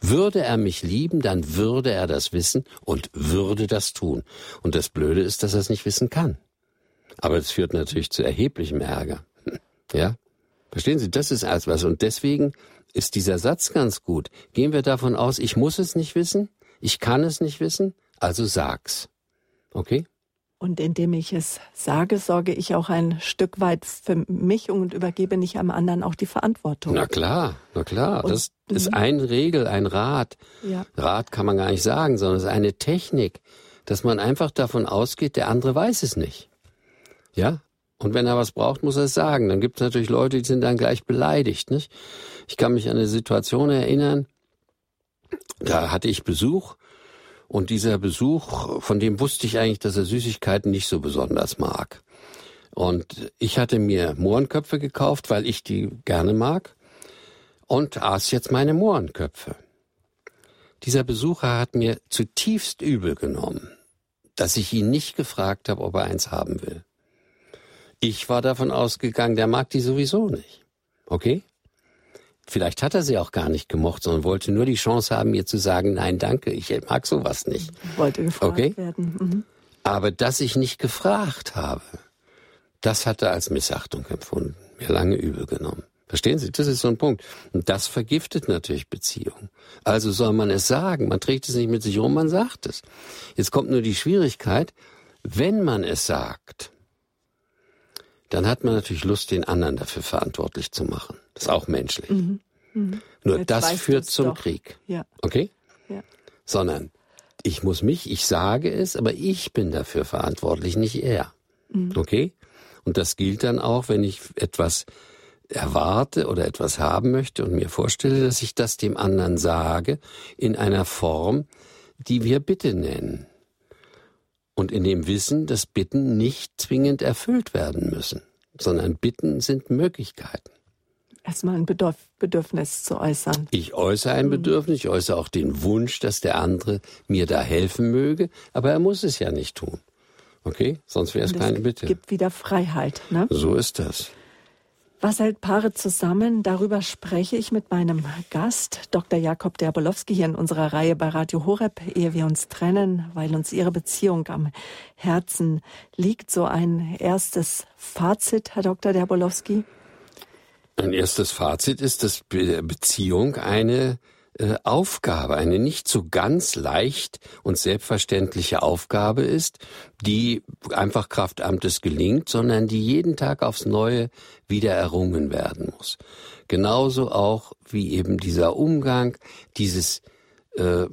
Würde er mich lieben, dann würde er das wissen und würde das tun. Und das Blöde ist, dass er es nicht wissen kann. Aber es führt natürlich zu erheblichem Ärger. Ja? Verstehen Sie, das ist alles was. Und deswegen ist dieser Satz ganz gut. Gehen wir davon aus, ich muss es nicht wissen, ich kann es nicht wissen, also sag's. Okay? Und indem ich es sage, sorge ich auch ein Stück weit für mich und übergebe nicht am anderen auch die Verantwortung. Na klar, na klar. Und, das ist eine Regel, ein Rat. Ja. Rat kann man gar nicht sagen, sondern es ist eine Technik, dass man einfach davon ausgeht, der andere weiß es nicht. Ja? Und wenn er was braucht, muss er es sagen. Dann gibt es natürlich Leute, die sind dann gleich beleidigt. Nicht? Ich kann mich an eine Situation erinnern, da hatte ich Besuch und dieser Besuch, von dem wusste ich eigentlich, dass er Süßigkeiten nicht so besonders mag. Und ich hatte mir Mohrenköpfe gekauft, weil ich die gerne mag, und aß jetzt meine Mohrenköpfe. Dieser Besucher hat mir zutiefst übel genommen, dass ich ihn nicht gefragt habe, ob er eins haben will. Ich war davon ausgegangen, der mag die sowieso nicht. Okay? Vielleicht hat er sie auch gar nicht gemocht, sondern wollte nur die Chance haben, mir zu sagen, nein, danke, ich mag sowas nicht. Wollte gefragt okay? werden. Mhm. Aber dass ich nicht gefragt habe, das hat er als Missachtung empfunden, mir lange übel genommen. Verstehen Sie? Das ist so ein Punkt. Und das vergiftet natürlich Beziehungen. Also soll man es sagen. Man trägt es nicht mit sich rum, man sagt es. Jetzt kommt nur die Schwierigkeit, wenn man es sagt, dann hat man natürlich Lust, den anderen dafür verantwortlich zu machen. Das ist auch menschlich. Mhm. Mhm. Nur Jetzt das führt zum doch. Krieg. Ja. Okay? Ja. Sondern ich muss mich, ich sage es, aber ich bin dafür verantwortlich, nicht er. Mhm. Okay? Und das gilt dann auch, wenn ich etwas erwarte oder etwas haben möchte und mir vorstelle, dass ich das dem anderen sage in einer Form, die wir Bitte nennen und in dem Wissen, dass Bitten nicht zwingend erfüllt werden müssen, sondern Bitten sind Möglichkeiten. Erstmal ein Bedürf Bedürfnis zu äußern. Ich äußere ein. Bedürfnis, ich äußere auch den Wunsch, dass der andere mir da helfen möge, aber er muss es ja nicht tun. Okay? Sonst wäre es keine Bitte. Es gibt wieder Freiheit. Ne? So ist das. Was hält Paare zusammen? Darüber spreche ich mit meinem Gast, Dr. Jakob Derbolowski, hier in unserer Reihe bei Radio Horeb, ehe wir uns trennen, weil uns Ihre Beziehung am Herzen liegt. So ein erstes Fazit, Herr Dr. Derbolowski? Ein erstes Fazit ist, dass Beziehung eine äh, Aufgabe, eine nicht so ganz leicht und selbstverständliche Aufgabe ist, die einfach Kraftamtes gelingt, sondern die jeden Tag aufs Neue wieder errungen werden muss. Genauso auch wie eben dieser Umgang, dieses äh,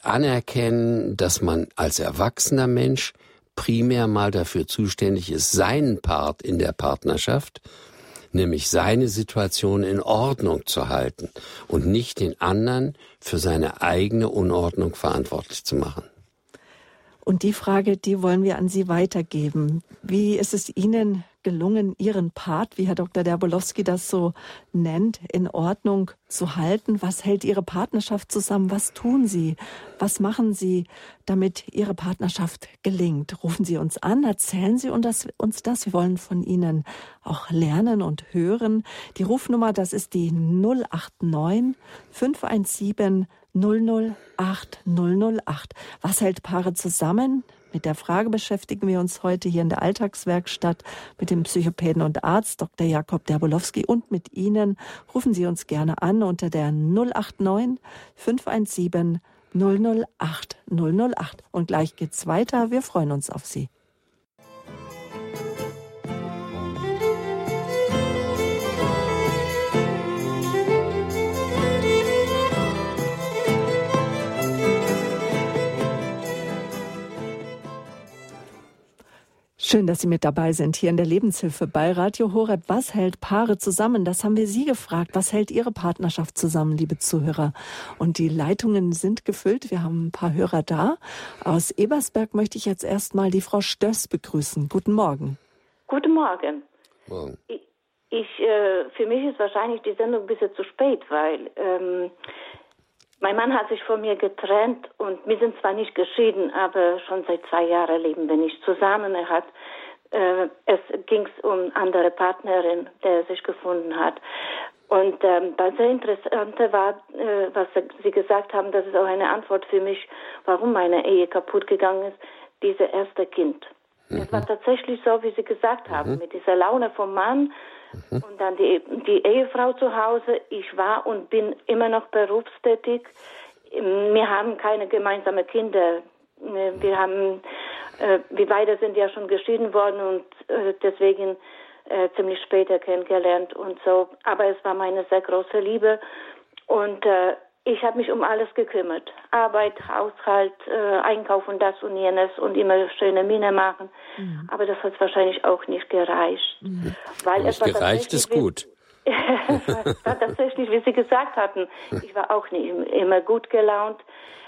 Anerkennen, dass man als erwachsener Mensch primär mal dafür zuständig ist, seinen Part in der Partnerschaft nämlich seine Situation in Ordnung zu halten und nicht den anderen für seine eigene Unordnung verantwortlich zu machen. Und die Frage, die wollen wir an Sie weitergeben. Wie ist es Ihnen gelungen, Ihren Part, wie Herr Dr. Derbolowski das so nennt, in Ordnung zu halten? Was hält Ihre Partnerschaft zusammen? Was tun Sie? Was machen Sie, damit Ihre Partnerschaft gelingt? Rufen Sie uns an, erzählen Sie uns das. Wir wollen von Ihnen auch lernen und hören. Die Rufnummer, das ist die 089 517 008 008. Was hält Paare zusammen? Mit der Frage beschäftigen wir uns heute hier in der Alltagswerkstatt mit dem Psychopäden und Arzt Dr. Jakob Derbolowski und mit Ihnen. Rufen Sie uns gerne an unter der 089 517 008 008. Und gleich geht's weiter. Wir freuen uns auf Sie. Schön, dass Sie mit dabei sind hier in der Lebenshilfe bei Radio Horeb. Was hält Paare zusammen? Das haben wir Sie gefragt. Was hält Ihre Partnerschaft zusammen, liebe Zuhörer? Und die Leitungen sind gefüllt. Wir haben ein paar Hörer da. Aus Ebersberg möchte ich jetzt erstmal die Frau Stöss begrüßen. Guten Morgen. Guten Morgen. Morgen. Ich, ich äh, für mich ist wahrscheinlich die Sendung ein bisschen zu spät, weil ähm, mein Mann hat sich von mir getrennt und wir sind zwar nicht geschieden, aber schon seit zwei Jahren leben wir nicht zusammen. Er hat, äh, es ging um andere Partnerin, der sich gefunden hat. Und ähm, das sehr Interessante war, äh, was Sie gesagt haben, das ist auch eine Antwort für mich, warum meine Ehe kaputt gegangen ist, dieses erste Kind. Mhm. Es war tatsächlich so, wie Sie gesagt haben, mhm. mit dieser Laune vom Mann, Mhm. Und dann die, die Ehefrau zu Hause. Ich war und bin immer noch berufstätig. Wir haben keine gemeinsamen Kinder. Wir haben, äh, wir beide sind ja schon geschieden worden und äh, deswegen äh, ziemlich später kennengelernt und so. Aber es war meine sehr große Liebe und äh, ich habe mich um alles gekümmert. Arbeit, Haushalt, äh, Einkaufen, das und jenes und immer schöne Miene machen. Mhm. Aber das hat wahrscheinlich auch nicht gereicht. Mhm. Weil nicht es gereicht ist gut. es war tatsächlich, wie Sie gesagt hatten, ich war auch nicht immer gut gelaunt.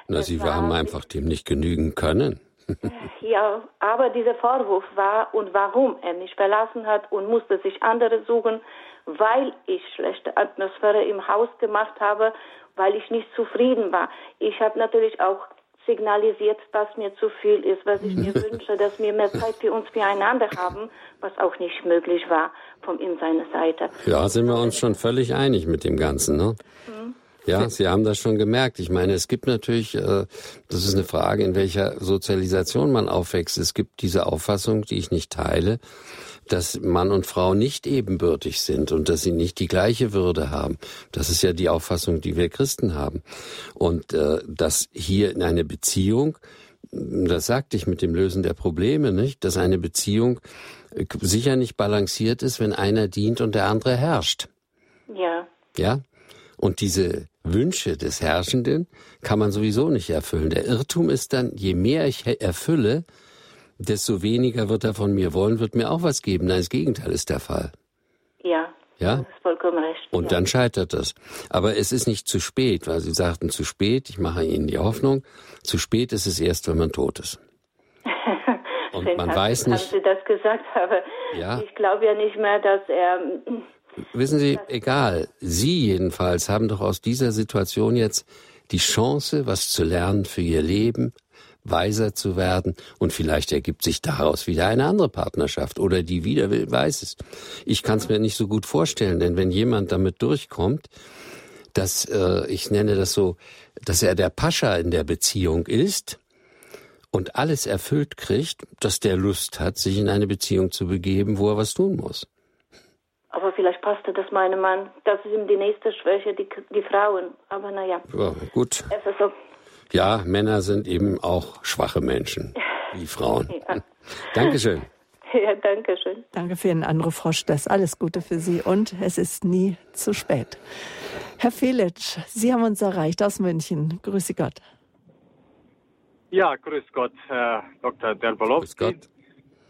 Na, Sie war, haben einfach dem nicht genügen können. ja, aber dieser Vorwurf war und warum er mich verlassen hat und musste sich andere suchen, weil ich schlechte Atmosphäre im Haus gemacht habe weil ich nicht zufrieden war. Ich habe natürlich auch signalisiert, was mir zu viel ist, was ich mir wünsche, dass wir mehr Zeit für uns füreinander haben, was auch nicht möglich war von ihm seiner Seite. Ja, sind wir uns schon völlig einig mit dem Ganzen, ne? Mhm. Ja, Sie haben das schon gemerkt. Ich meine, es gibt natürlich, äh, das ist eine Frage, in welcher Sozialisation man aufwächst. Es gibt diese Auffassung, die ich nicht teile, dass Mann und Frau nicht ebenbürtig sind und dass sie nicht die gleiche Würde haben. Das ist ja die Auffassung, die wir Christen haben. Und äh, dass hier in eine Beziehung, das sagte ich mit dem Lösen der Probleme, nicht, dass eine Beziehung äh, sicher nicht balanciert ist, wenn einer dient und der andere herrscht. Ja. Ja? Und diese Wünsche des Herrschenden kann man sowieso nicht erfüllen. Der Irrtum ist dann, je mehr ich erfülle, desto weniger wird er von mir wollen, wird mir auch was geben. Nein, das Gegenteil ist der Fall. Ja. Ja? Das ist vollkommen recht. Und ja. dann scheitert das. Aber es ist nicht zu spät, weil Sie sagten zu spät, ich mache Ihnen die Hoffnung, zu spät ist es erst, wenn man tot ist. Und Schön, man weiß nicht. Haben Sie das gesagt, aber ja. ich glaube ja nicht mehr, dass er. Wissen Sie, egal. Sie jedenfalls haben doch aus dieser Situation jetzt die Chance, was zu lernen für Ihr Leben, weiser zu werden und vielleicht ergibt sich daraus wieder eine andere Partnerschaft oder die wieder will, weiß es. Ich kann es mir nicht so gut vorstellen, denn wenn jemand damit durchkommt, dass äh, ich nenne das so, dass er der Pascha in der Beziehung ist und alles erfüllt kriegt, dass der Lust hat, sich in eine Beziehung zu begeben, wo er was tun muss. Aber vielleicht passte das meinem Mann. Das ist ihm die nächste Schwäche, die, die Frauen. Aber naja. Ja, gut. Es ist so. Ja, Männer sind eben auch schwache Menschen, wie Frauen. Ja. Dankeschön. Ja, danke schön. Danke für Ihren Anruf, Frau Stess. Alles Gute für Sie und es ist nie zu spät. Herr Felitsch, Sie haben uns erreicht aus München. Grüße Gott. Ja, grüß Gott, Herr Dr. Derbolowski. Grüß Gott.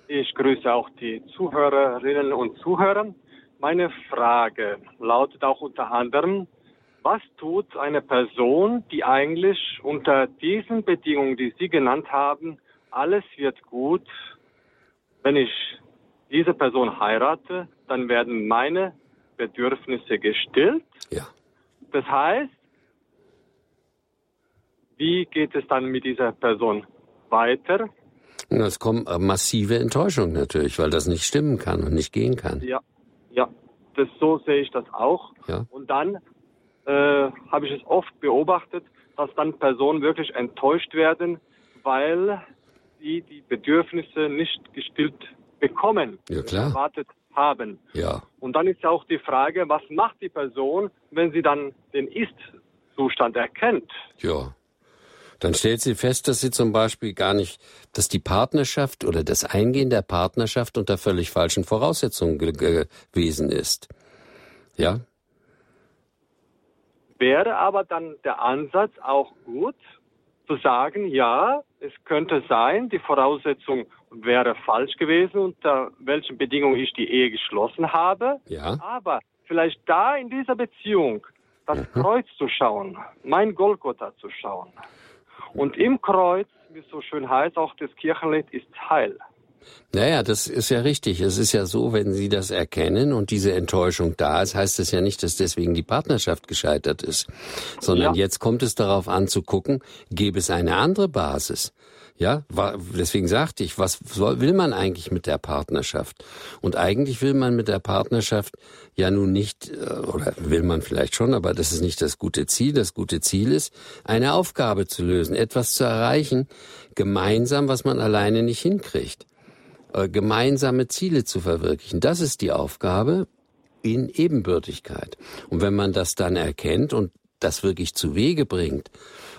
Ich grüße auch die Zuhörerinnen und Zuhörer. Meine Frage lautet auch unter anderem, was tut eine Person, die eigentlich unter diesen Bedingungen, die Sie genannt haben, alles wird gut, wenn ich diese Person heirate, dann werden meine Bedürfnisse gestillt. Ja. Das heißt, wie geht es dann mit dieser Person weiter? Es kommt massive Enttäuschung natürlich, weil das nicht stimmen kann und nicht gehen kann. Ja, ja, das so sehe ich das auch. Ja. Und dann äh, habe ich es oft beobachtet, dass dann Personen wirklich enttäuscht werden, weil sie die Bedürfnisse nicht gestillt bekommen, ja, klar. erwartet haben. Ja. Und dann ist auch die Frage, was macht die Person, wenn sie dann den Ist-Zustand erkennt? Ja. Dann stellt sie fest, dass sie zum Beispiel gar nicht, dass die Partnerschaft oder das Eingehen der Partnerschaft unter völlig falschen Voraussetzungen gewesen ist. Ja? wäre aber dann der Ansatz auch gut, zu sagen, ja, es könnte sein, die Voraussetzungen wäre falsch gewesen, unter welchen Bedingungen ich die Ehe geschlossen habe. Ja. Aber vielleicht da in dieser Beziehung das mhm. Kreuz zu schauen, mein Golgotha zu schauen. Und im Kreuz, wie es so schön heißt, auch das Kirchenlied ist Heil. Naja, das ist ja richtig. Es ist ja so, wenn Sie das erkennen und diese Enttäuschung da ist, heißt das ja nicht, dass deswegen die Partnerschaft gescheitert ist, sondern ja. jetzt kommt es darauf an zu gucken, gäbe es eine andere Basis. Ja, deswegen sagte ich, was will man eigentlich mit der Partnerschaft? Und eigentlich will man mit der Partnerschaft ja nun nicht, äh, oder will man vielleicht schon, aber das ist nicht das gute Ziel. Das gute Ziel ist, eine Aufgabe zu lösen, etwas zu erreichen, gemeinsam, was man alleine nicht hinkriegt. Äh, gemeinsame Ziele zu verwirklichen. Das ist die Aufgabe in Ebenbürtigkeit. Und wenn man das dann erkennt und das wirklich zu Wege bringt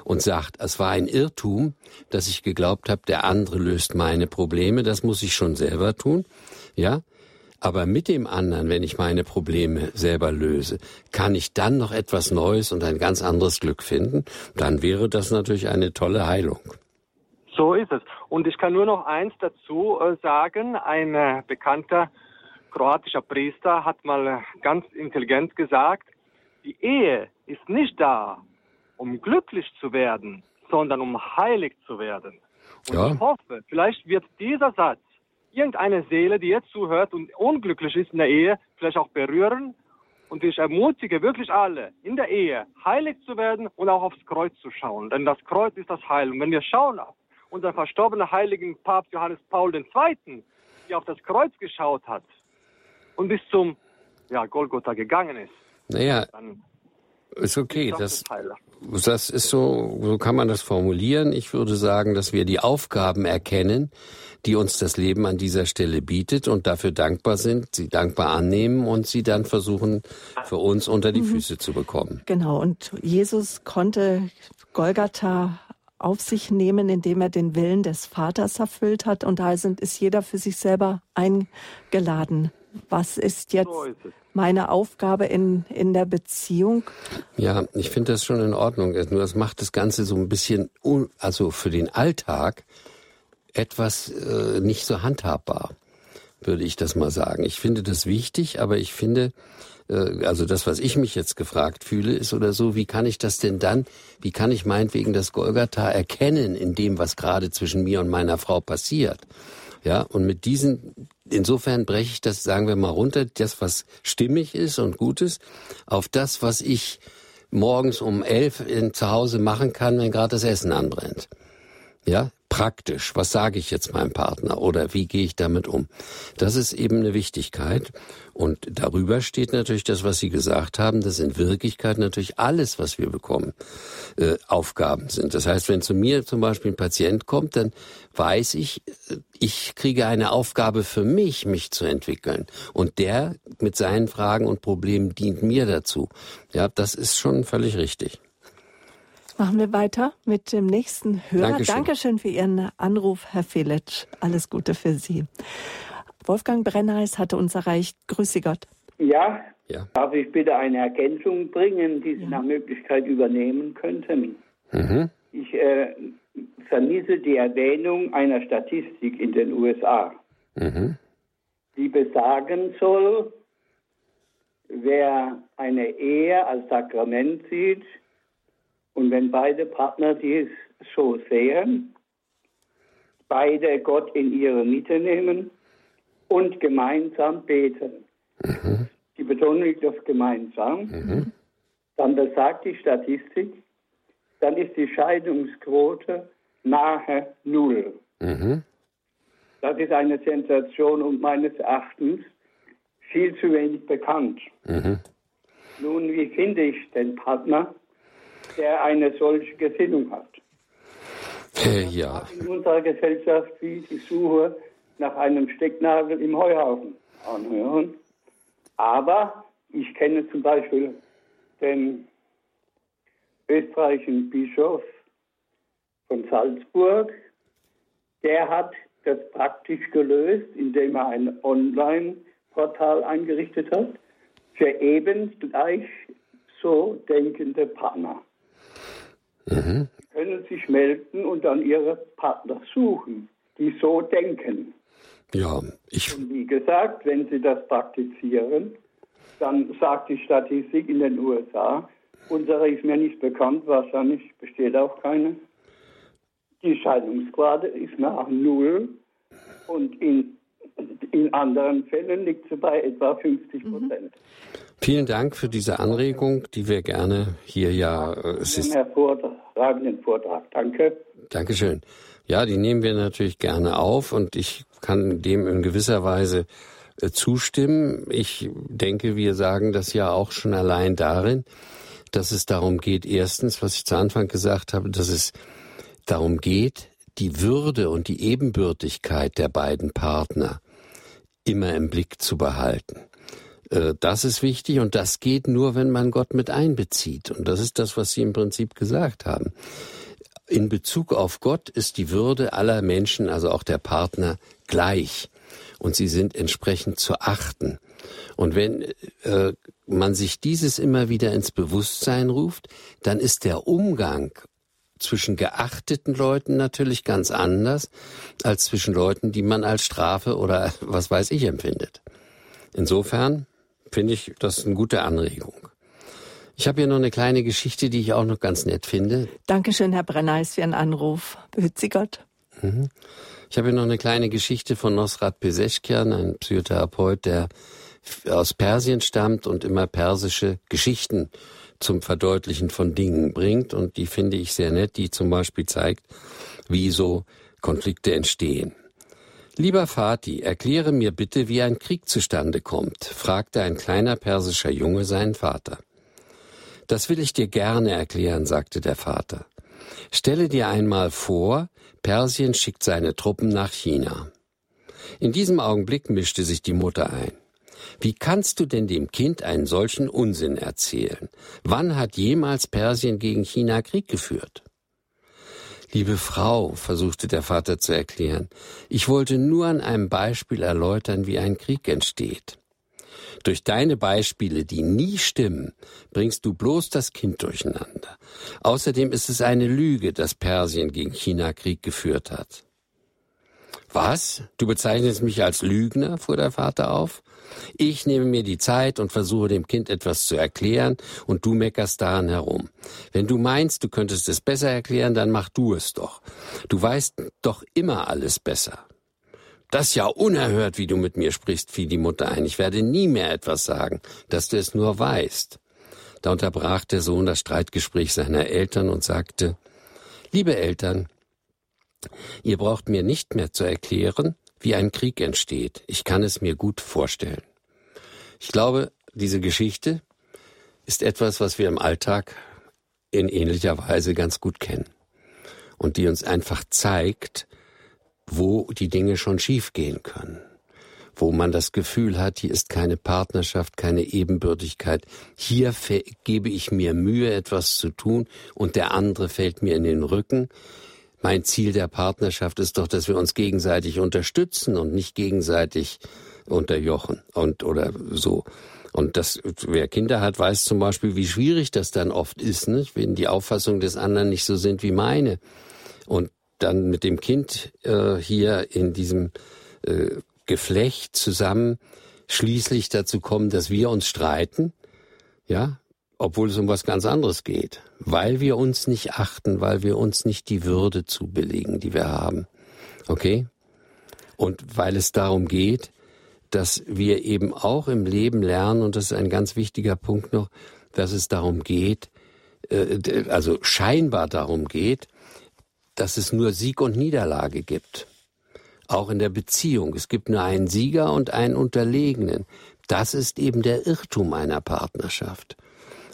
und sagt, es war ein Irrtum, dass ich geglaubt habe, der andere löst meine Probleme, das muss ich schon selber tun, ja. Aber mit dem anderen, wenn ich meine Probleme selber löse, kann ich dann noch etwas Neues und ein ganz anderes Glück finden, dann wäre das natürlich eine tolle Heilung. So ist es. Und ich kann nur noch eins dazu äh, sagen. Ein äh, bekannter kroatischer Priester hat mal äh, ganz intelligent gesagt, die Ehe ist nicht da, um glücklich zu werden, sondern um heilig zu werden. Und ja. ich hoffe, vielleicht wird dieser Satz irgendeine Seele, die jetzt zuhört und unglücklich ist in der Ehe, vielleicht auch berühren. Und ich ermutige wirklich alle, in der Ehe heilig zu werden und auch aufs Kreuz zu schauen. Denn das Kreuz ist das Heil. Und wenn wir schauen auf unseren verstorbenen heiligen Papst Johannes Paul II., der auf das Kreuz geschaut hat und bis zum ja, Golgotha gegangen ist, naja, dann ist okay. Das, das ist so, so kann man das formulieren. Ich würde sagen, dass wir die Aufgaben erkennen, die uns das Leben an dieser Stelle bietet und dafür dankbar sind, sie dankbar annehmen und sie dann versuchen, für uns unter die mhm. Füße zu bekommen. Genau. Und Jesus konnte Golgatha auf sich nehmen, indem er den Willen des Vaters erfüllt hat. Und da sind, ist jeder für sich selber eingeladen. Was ist jetzt so ist meine Aufgabe in, in der Beziehung? Ja, ich finde das schon in Ordnung. Nur das macht das Ganze so ein bisschen, also für den Alltag etwas äh, nicht so handhabbar, würde ich das mal sagen. Ich finde das wichtig, aber ich finde, äh, also das, was ich mich jetzt gefragt fühle, ist oder so, wie kann ich das denn dann, wie kann ich meinetwegen das Golgatha erkennen in dem, was gerade zwischen mir und meiner Frau passiert? Ja, und mit diesen, insofern breche ich das, sagen wir mal, runter, das, was stimmig ist und gut ist, auf das, was ich morgens um elf in, zu Hause machen kann, wenn gerade das Essen anbrennt. Ja, praktisch. Was sage ich jetzt meinem Partner oder wie gehe ich damit um? Das ist eben eine Wichtigkeit. Und darüber steht natürlich das, was Sie gesagt haben, dass in Wirklichkeit natürlich alles, was wir bekommen, äh, Aufgaben sind. Das heißt, wenn zu mir zum Beispiel ein Patient kommt, dann weiß ich, äh, ich kriege eine Aufgabe für mich, mich zu entwickeln. Und der mit seinen Fragen und Problemen dient mir dazu. Ja, das ist schon völlig richtig. Machen wir weiter mit dem nächsten Hörer. Dankeschön, Dankeschön für Ihren Anruf, Herr Felitsch. Alles Gute für Sie. Wolfgang Brenneis hatte uns erreicht. Grüße Gott. Ja, ja. darf ich bitte eine Ergänzung bringen, die Sie ja. nach Möglichkeit übernehmen könnten? Mhm. Ich äh, vermisse die Erwähnung einer Statistik in den USA, mhm. die besagen soll, wer eine Ehe als Sakrament sieht, und wenn beide Partner dies so sehen, beide Gott in ihre Mitte nehmen und gemeinsam beten. Mhm. Die Betonung liegt auf gemeinsam. Mhm. Dann besagt die Statistik, dann ist die Scheidungsquote nahe Null. Mhm. Das ist eine Sensation und meines Erachtens viel zu wenig bekannt. Mhm. Nun, wie finde ich den Partner? der eine solche Gesinnung hat. Äh, ja. In unserer Gesellschaft wie die Suche nach einem Stecknagel im Heuhaufen anhören. Aber ich kenne zum Beispiel den österreichischen Bischof von Salzburg. Der hat das praktisch gelöst, indem er ein Online-Portal eingerichtet hat für eben gleich so denkende Partner mhm. können sich melden und dann ihre Partner suchen. die so denken. Ja, ich. Und wie gesagt, wenn sie das praktizieren, dann sagt die Statistik in den USA, unsere ist mir nicht bekannt, wahrscheinlich besteht auch keine. Die Scheidungsquote ist nach null und in, in anderen Fällen liegt sie bei etwa 50 Prozent. Mhm. Vielen Dank für diese Anregung, die wir gerne hier ja. Äh, es ist hervorragenden Vortrag. Danke. Dankeschön. Ja, die nehmen wir natürlich gerne auf und ich kann dem in gewisser Weise äh, zustimmen. Ich denke, wir sagen das ja auch schon allein darin, dass es darum geht, erstens, was ich zu Anfang gesagt habe, dass es darum geht, die Würde und die Ebenbürtigkeit der beiden Partner immer im Blick zu behalten. Äh, das ist wichtig und das geht nur, wenn man Gott mit einbezieht. Und das ist das, was Sie im Prinzip gesagt haben. In Bezug auf Gott ist die Würde aller Menschen, also auch der Partner, gleich. Und sie sind entsprechend zu achten. Und wenn äh, man sich dieses immer wieder ins Bewusstsein ruft, dann ist der Umgang zwischen geachteten Leuten natürlich ganz anders als zwischen Leuten, die man als Strafe oder was weiß ich empfindet. Insofern finde ich das eine gute Anregung. Ich habe hier noch eine kleine Geschichte, die ich auch noch ganz nett finde. Dankeschön, Herr Brenneis, für Ihren Anruf. Behüt Sie Gott. Mhm. Ich habe hier noch eine kleine Geschichte von Nosrat Peseschkian, ein Psychotherapeut, der aus Persien stammt und immer persische Geschichten zum Verdeutlichen von Dingen bringt. Und die finde ich sehr nett, die zum Beispiel zeigt, wie so Konflikte entstehen. Lieber Vati, erkläre mir bitte, wie ein Krieg zustande kommt, fragte ein kleiner persischer Junge seinen Vater. Das will ich dir gerne erklären, sagte der Vater. Stelle dir einmal vor, Persien schickt seine Truppen nach China. In diesem Augenblick mischte sich die Mutter ein. Wie kannst du denn dem Kind einen solchen Unsinn erzählen? Wann hat jemals Persien gegen China Krieg geführt? Liebe Frau, versuchte der Vater zu erklären, ich wollte nur an einem Beispiel erläutern, wie ein Krieg entsteht. Durch deine Beispiele, die nie stimmen, bringst du bloß das Kind durcheinander. Außerdem ist es eine Lüge, dass Persien gegen China Krieg geführt hat. Was? Du bezeichnest mich als Lügner? fuhr der Vater auf. Ich nehme mir die Zeit und versuche dem Kind etwas zu erklären und du meckerst daran herum. Wenn du meinst, du könntest es besser erklären, dann mach du es doch. Du weißt doch immer alles besser. Das ist ja unerhört, wie du mit mir sprichst, fiel die Mutter ein. Ich werde nie mehr etwas sagen, dass du es nur weißt. Da unterbrach der Sohn das Streitgespräch seiner Eltern und sagte, Liebe Eltern, ihr braucht mir nicht mehr zu erklären, wie ein Krieg entsteht. Ich kann es mir gut vorstellen. Ich glaube, diese Geschichte ist etwas, was wir im Alltag in ähnlicher Weise ganz gut kennen und die uns einfach zeigt, wo die Dinge schon schiefgehen können, wo man das Gefühl hat, hier ist keine Partnerschaft, keine Ebenbürtigkeit, hier gebe ich mir Mühe, etwas zu tun und der andere fällt mir in den Rücken. Mein Ziel der Partnerschaft ist doch, dass wir uns gegenseitig unterstützen und nicht gegenseitig unterjochen und oder so. Und das, wer Kinder hat, weiß zum Beispiel, wie schwierig das dann oft ist, nicht? wenn die Auffassungen des anderen nicht so sind wie meine. Und dann mit dem Kind äh, hier in diesem äh, Geflecht zusammen schließlich dazu kommen, dass wir uns streiten, ja, obwohl es um was ganz anderes geht, weil wir uns nicht achten, weil wir uns nicht die Würde zubelegen, die wir haben. Okay? Und weil es darum geht, dass wir eben auch im Leben lernen, und das ist ein ganz wichtiger Punkt noch, dass es darum geht, äh, also scheinbar darum geht, dass es nur Sieg und Niederlage gibt. Auch in der Beziehung. Es gibt nur einen Sieger und einen Unterlegenen. Das ist eben der Irrtum einer Partnerschaft.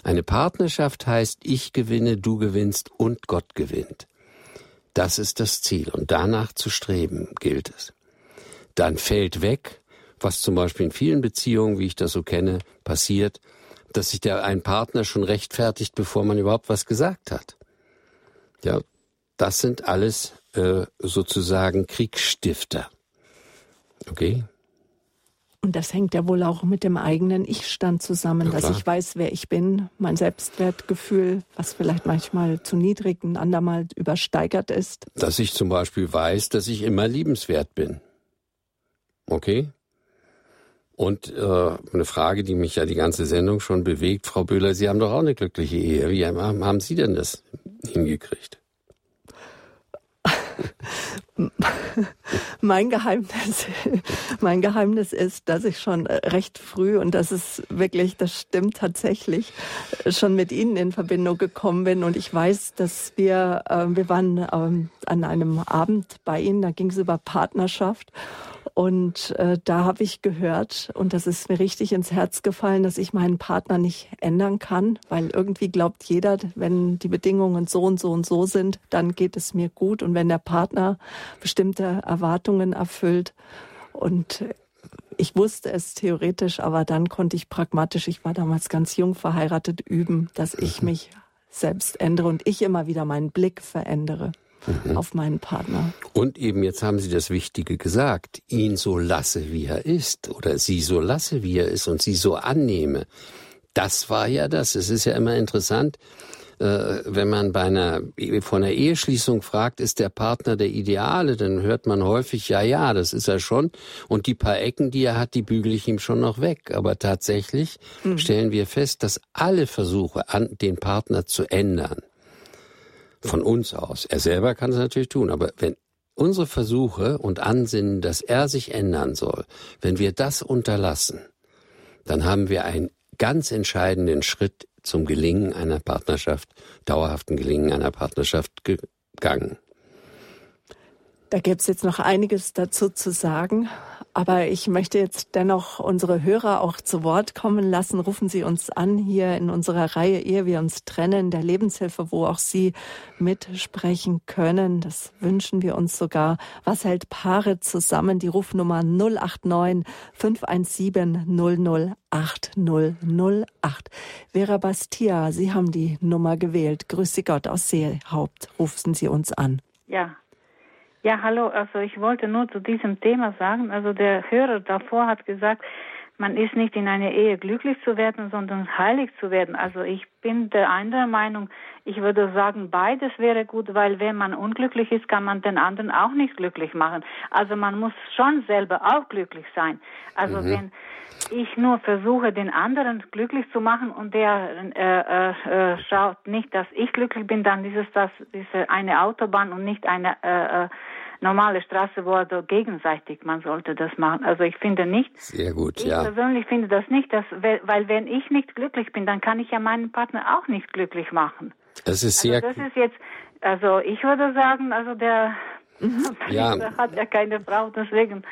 Eine Partnerschaft heißt, ich gewinne, du gewinnst und Gott gewinnt. Das ist das Ziel und danach zu streben gilt es. Dann fällt weg, was zum Beispiel in vielen Beziehungen, wie ich das so kenne, passiert, dass sich der ein Partner schon rechtfertigt, bevor man überhaupt was gesagt hat. Ja, das sind alles äh, sozusagen Kriegsstifter. Okay? Und das hängt ja wohl auch mit dem eigenen Ich-Stand zusammen, ja, dass ich weiß, wer ich bin, mein Selbstwertgefühl, was vielleicht manchmal zu niedrig, ein andermal übersteigert ist. Dass ich zum Beispiel weiß, dass ich immer liebenswert bin. Okay? Und äh, eine Frage, die mich ja die ganze Sendung schon bewegt, Frau Böhler, Sie haben doch auch eine glückliche Ehe. Wie haben Sie denn das hingekriegt? mein Geheimnis, mein Geheimnis ist, dass ich schon recht früh und das ist wirklich, das stimmt tatsächlich, schon mit Ihnen in Verbindung gekommen bin. Und ich weiß, dass wir, äh, wir waren ähm, an einem Abend bei Ihnen, da ging es über Partnerschaft und äh, da habe ich gehört, und das ist mir richtig ins Herz gefallen, dass ich meinen Partner nicht ändern kann, weil irgendwie glaubt jeder, wenn die Bedingungen so und so und so sind, dann geht es mir gut. Und wenn der Partner bestimmte Erwartungen erfüllt und ich wusste es theoretisch, aber dann konnte ich pragmatisch, ich war damals ganz jung verheiratet, üben, dass ich mich selbst ändere und ich immer wieder meinen Blick verändere mhm. auf meinen Partner. Und eben jetzt haben Sie das Wichtige gesagt, ihn so lasse, wie er ist, oder sie so lasse, wie er ist und sie so annehme. Das war ja das. Es ist ja immer interessant, äh, wenn man bei einer, von einer Eheschließung fragt, ist der Partner der Ideale, dann hört man häufig, ja, ja, das ist er schon. Und die paar Ecken, die er hat, die bügele ich ihm schon noch weg. Aber tatsächlich mhm. stellen wir fest, dass alle Versuche, an den Partner zu ändern, von uns aus. Er selber kann es natürlich tun, aber wenn unsere Versuche und Ansinnen, dass er sich ändern soll, wenn wir das unterlassen, dann haben wir einen ganz entscheidenden Schritt zum Gelingen einer Partnerschaft, dauerhaften Gelingen einer Partnerschaft gegangen. Da gäbe es jetzt noch einiges dazu zu sagen. Aber ich möchte jetzt dennoch unsere Hörer auch zu Wort kommen lassen. Rufen Sie uns an hier in unserer Reihe, ehe wir uns trennen, der Lebenshilfe, wo auch Sie mitsprechen können. Das wünschen wir uns sogar. Was hält Paare zusammen? Die Rufnummer 089 517 008 Vera Bastia, Sie haben die Nummer gewählt. Grüße Gott aus Seehaupt. Rufen Sie uns an. Ja, ja, hallo. Also ich wollte nur zu diesem Thema sagen, also der Hörer davor hat gesagt, man ist nicht in einer Ehe glücklich zu werden, sondern heilig zu werden. Also ich bin der anderen Meinung, ich würde sagen, beides wäre gut, weil wenn man unglücklich ist, kann man den anderen auch nicht glücklich machen. Also man muss schon selber auch glücklich sein. Also mhm. wenn ich nur versuche, den anderen glücklich zu machen und der äh, äh, äh schaut nicht, dass ich glücklich bin, dann ist es das diese eine Autobahn und nicht eine äh, äh normale Straße, wo also gegenseitig man sollte das machen. Also ich finde nicht. Sehr gut, ich ja. Ich persönlich finde das nicht, dass, weil wenn ich nicht glücklich bin, dann kann ich ja meinen Partner auch nicht glücklich machen. Das ist sehr. Also das ist jetzt, also ich würde sagen, also der ja. hat ja keine Frau, deswegen.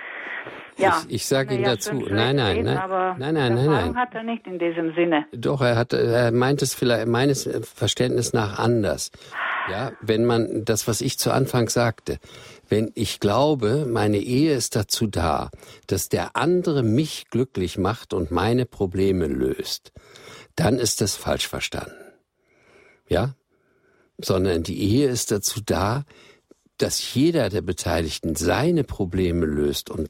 Ja, ich, ich sage Ihnen ja dazu, nein, nein, reden, nein, nein, nein, nein, nein. hat er nicht in diesem Sinne. Doch, er hat, er meint es vielleicht meines Verständnisses nach anders. Ja, wenn man das, was ich zu Anfang sagte, wenn ich glaube, meine Ehe ist dazu da, dass der andere mich glücklich macht und meine Probleme löst, dann ist das falsch verstanden. Ja? Sondern die Ehe ist dazu da, dass jeder der Beteiligten seine Probleme löst und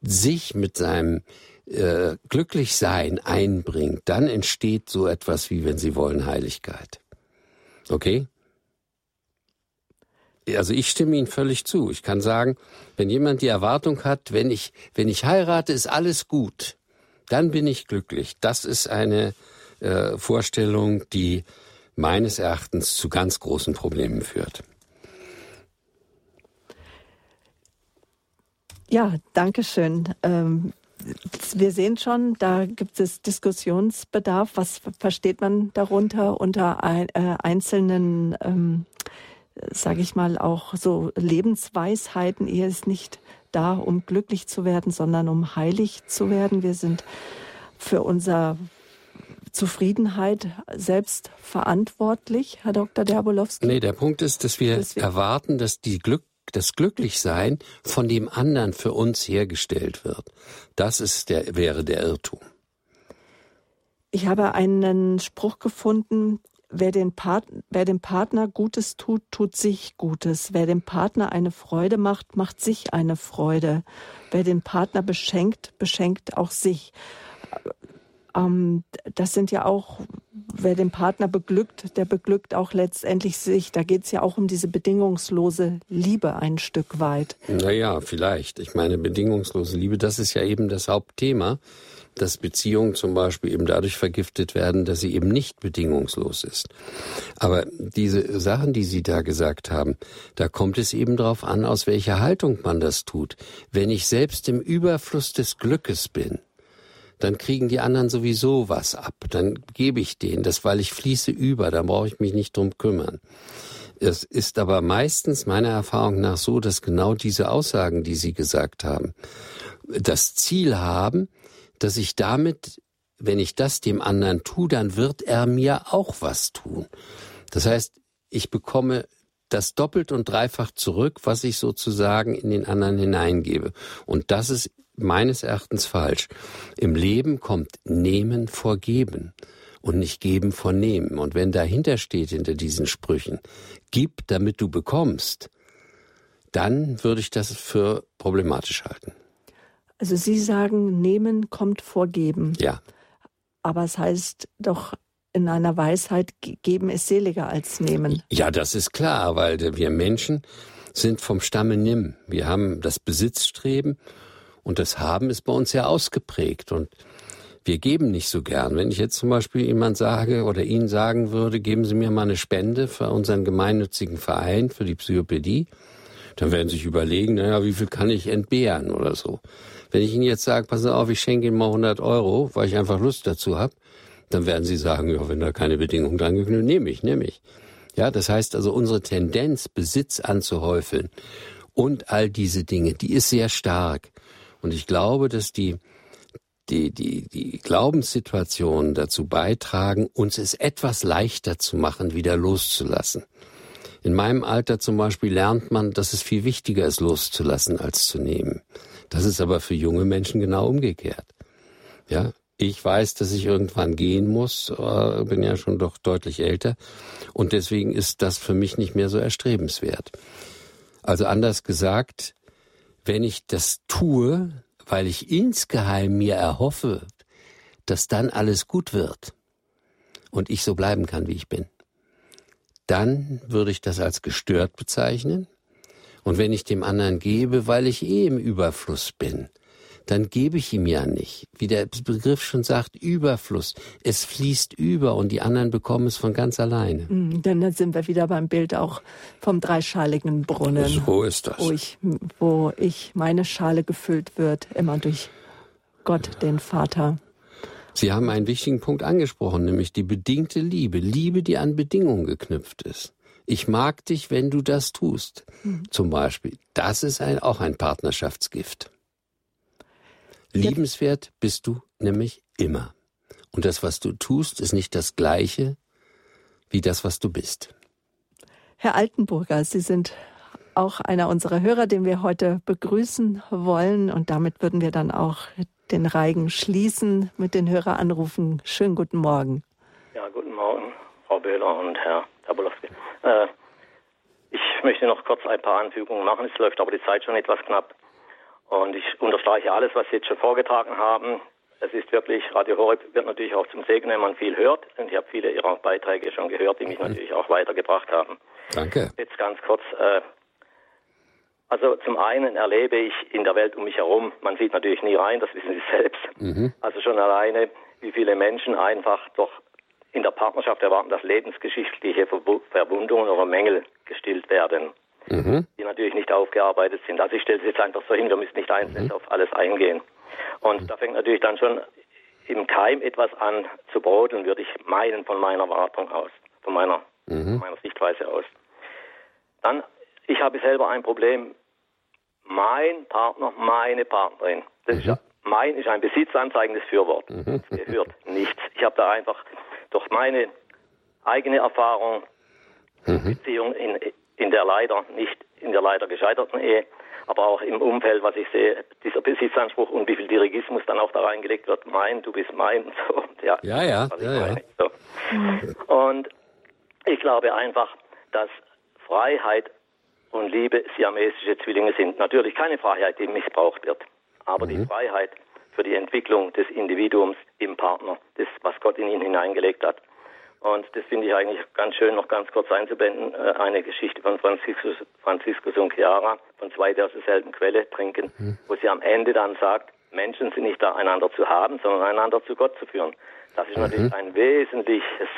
sich mit seinem äh, Glücklichsein einbringt, dann entsteht so etwas wie, wenn Sie wollen, Heiligkeit. Okay? also ich stimme Ihnen völlig zu. Ich kann sagen, wenn jemand die Erwartung hat, wenn ich, wenn ich heirate, ist alles gut, dann bin ich glücklich. Das ist eine äh, Vorstellung, die meines Erachtens zu ganz großen Problemen führt. Ja, danke schön. Ähm, wir sehen schon, da gibt es Diskussionsbedarf. Was versteht man darunter unter ein, äh, einzelnen ähm, sage ich mal, auch so Lebensweisheiten. Er ist nicht da, um glücklich zu werden, sondern um heilig zu werden. Wir sind für unser Zufriedenheit selbst verantwortlich, Herr Dr. Derbolowski? Nee, der Punkt ist, dass wir, dass wir erwarten, dass die Glück, das Glücklichsein von dem anderen für uns hergestellt wird. Das ist der, wäre der Irrtum. Ich habe einen Spruch gefunden, wer, den wer dem Partner Gutes tut, tut sich Gutes. Wer dem Partner eine Freude macht, macht sich eine Freude. Wer den Partner beschenkt, beschenkt auch sich. Ähm, das sind ja auch, wer den Partner beglückt, der beglückt auch letztendlich sich. Da geht es ja auch um diese bedingungslose Liebe ein Stück weit. Naja, vielleicht. Ich meine, bedingungslose Liebe, das ist ja eben das Hauptthema dass Beziehungen zum Beispiel eben dadurch vergiftet werden, dass sie eben nicht bedingungslos ist. Aber diese Sachen, die Sie da gesagt haben, da kommt es eben darauf an, aus welcher Haltung man das tut. Wenn ich selbst im Überfluss des Glückes bin, dann kriegen die anderen sowieso was ab. Dann gebe ich denen das, weil ich fließe über, dann brauche ich mich nicht drum kümmern. Es ist aber meistens meiner Erfahrung nach so, dass genau diese Aussagen, die Sie gesagt haben, das Ziel haben, dass ich damit, wenn ich das dem anderen tue, dann wird er mir auch was tun. Das heißt, ich bekomme das doppelt und dreifach zurück, was ich sozusagen in den anderen hineingebe. Und das ist meines Erachtens falsch. Im Leben kommt Nehmen vor Geben und nicht Geben vor Nehmen. Und wenn dahinter steht, hinter diesen Sprüchen, gib, damit du bekommst, dann würde ich das für problematisch halten. Also Sie sagen, nehmen kommt vor geben. Ja. Aber es heißt doch in einer Weisheit, geben ist seliger als nehmen. Ja, das ist klar, weil wir Menschen sind vom Stamme Nimm. Wir haben das Besitzstreben und das Haben ist bei uns sehr ausgeprägt und wir geben nicht so gern. Wenn ich jetzt zum Beispiel jemand sage oder Ihnen sagen würde, geben Sie mir mal eine Spende für unseren gemeinnützigen Verein, für die Psychopädie, dann werden Sie sich überlegen, naja, wie viel kann ich entbehren oder so. Wenn ich Ihnen jetzt sage, passen Sie auf, ich schenke Ihnen mal 100 Euro, weil ich einfach Lust dazu habe, dann werden Sie sagen, ja, wenn da keine Bedingung dran geknüpft, nehme ich, nehme ich. Ja, das heißt also, unsere Tendenz, Besitz anzuhäufeln und all diese Dinge, die ist sehr stark. Und ich glaube, dass die, die, die, die Glaubenssituationen dazu beitragen, uns es etwas leichter zu machen, wieder loszulassen. In meinem Alter zum Beispiel lernt man, dass es viel wichtiger ist, loszulassen als zu nehmen. Das ist aber für junge Menschen genau umgekehrt. Ja, ich weiß, dass ich irgendwann gehen muss, äh, bin ja schon doch deutlich älter und deswegen ist das für mich nicht mehr so erstrebenswert. Also anders gesagt, wenn ich das tue, weil ich insgeheim mir erhoffe, dass dann alles gut wird und ich so bleiben kann, wie ich bin, dann würde ich das als gestört bezeichnen. Und wenn ich dem anderen gebe, weil ich eh im Überfluss bin, dann gebe ich ihm ja nicht. Wie der Begriff schon sagt, Überfluss. Es fließt über und die anderen bekommen es von ganz alleine. Mm, dann sind wir wieder beim Bild auch vom dreischaligen Brunnen. So ist das. Wo ich, wo ich meine Schale gefüllt wird, immer durch Gott, den Vater. Sie haben einen wichtigen Punkt angesprochen, nämlich die bedingte Liebe. Liebe, die an Bedingungen geknüpft ist. Ich mag dich, wenn du das tust. Mhm. Zum Beispiel. Das ist ein, auch ein Partnerschaftsgift. Liebenswert bist du nämlich immer. Und das, was du tust, ist nicht das gleiche wie das, was du bist. Herr Altenburger, Sie sind auch einer unserer Hörer, den wir heute begrüßen wollen. Und damit würden wir dann auch den Reigen schließen mit den Höreranrufen. Schönen guten Morgen. Ja, guten Morgen, Frau Böhler und Herr Tabolowski. Äh, ich möchte noch kurz ein paar Anfügungen machen. Es läuft aber die Zeit schon etwas knapp. Und ich unterstreiche alles, was Sie jetzt schon vorgetragen haben. Es ist wirklich, Radio Horeb wird natürlich auch zum Segen, wenn man viel hört. Und ich habe viele Ihrer Beiträge schon gehört, die mich mhm. natürlich auch weitergebracht haben. Danke. Jetzt ganz kurz. Äh, also zum einen erlebe ich in der Welt um mich herum, man sieht natürlich nie rein, das wissen Sie selbst. Mhm. Also schon alleine, wie viele Menschen einfach doch in der Partnerschaft erwarten, dass lebensgeschichtliche Verwundungen oder Mängel gestillt werden, mhm. die natürlich nicht aufgearbeitet sind. Also ich stelle es jetzt einfach so hin, wir müssen nicht einzeln mhm. auf alles eingehen. Und mhm. da fängt natürlich dann schon im Keim etwas an zu brodeln, würde ich meinen, von meiner Wartung aus, von meiner, mhm. meiner Sichtweise aus. Dann, ich habe selber ein Problem. Mein Partner, meine Partnerin. Das ist, mhm. mein ist ein besitzanzeigendes Fürwort. Mhm. Es gehört nichts. Ich habe da einfach durch meine eigene Erfahrung, mhm. Beziehung in, in der leider nicht, in der leider gescheiterten Ehe, aber auch im Umfeld, was ich sehe, dieser Besitzanspruch und wie viel Dirigismus dann auch da reingelegt wird, mein, du bist mein, so, ja, ja, ja, ja, ja. So. Und Ich glaube einfach, dass Freiheit und Liebe siamesische Zwillinge sind. Natürlich keine Freiheit, die missbraucht wird, aber mhm. die Freiheit für die Entwicklung des Individuums im Partner, das, was Gott in ihn hineingelegt hat. Und das finde ich eigentlich ganz schön, noch ganz kurz einzublenden. Äh, eine Geschichte von Franziskus, Franziskus und Chiara, von zwei, die aus derselben Quelle trinken, mhm. wo sie am Ende dann sagt, Menschen sind nicht da, einander zu haben, sondern einander zu Gott zu führen. Das ist mhm. natürlich ein wesentliches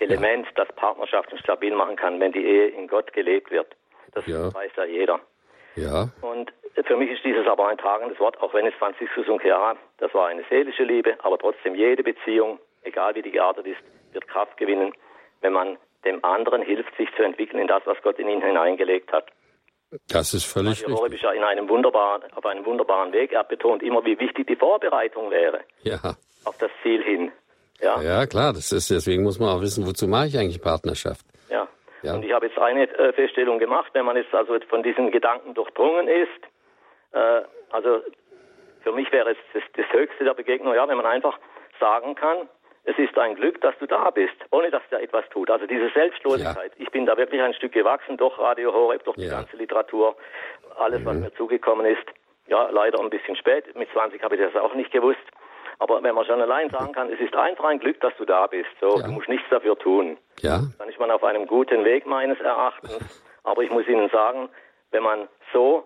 Element, ja. das Partnerschaften stabil machen kann, wenn die Ehe in Gott gelebt wird. Das ja. weiß ja jeder. Ja. Und für mich ist dieses aber ein tragendes Wort, auch wenn es Franziskus und Chiara, das war eine seelische Liebe, aber trotzdem jede Beziehung, egal wie die geartet ist, wird Kraft gewinnen, wenn man dem anderen hilft, sich zu entwickeln in das, was Gott in ihn hineingelegt hat. Das ist völlig richtig. Horeb ist ja in einem wunderbaren, auf einem wunderbaren Weg. Er betont immer, wie wichtig die Vorbereitung wäre. Ja. Auf das Ziel hin. Ja. ja, klar. Das ist, deswegen muss man auch wissen, wozu mache ich eigentlich Partnerschaft? Ja. ja. Und ich habe jetzt eine äh, Feststellung gemacht, wenn man jetzt also von diesen Gedanken durchdrungen ist. Äh, also für mich wäre es das, das Höchste der Begegnung, ja, wenn man einfach sagen kann, es ist ein Glück, dass du da bist, ohne dass der etwas tut. Also diese Selbstlosigkeit. Ja. Ich bin da wirklich ein Stück gewachsen durch Radio Horeb, durch die ja. ganze Literatur, alles, mhm. was mir zugekommen ist. Ja, leider ein bisschen spät. Mit 20 habe ich das auch nicht gewusst. Aber wenn man schon allein sagen kann, es ist einfach ein Glück, dass du da bist. So, ja. du musst nichts dafür tun. Ja. Dann ist man auf einem guten Weg meines Erachtens. Aber ich muss Ihnen sagen, wenn man so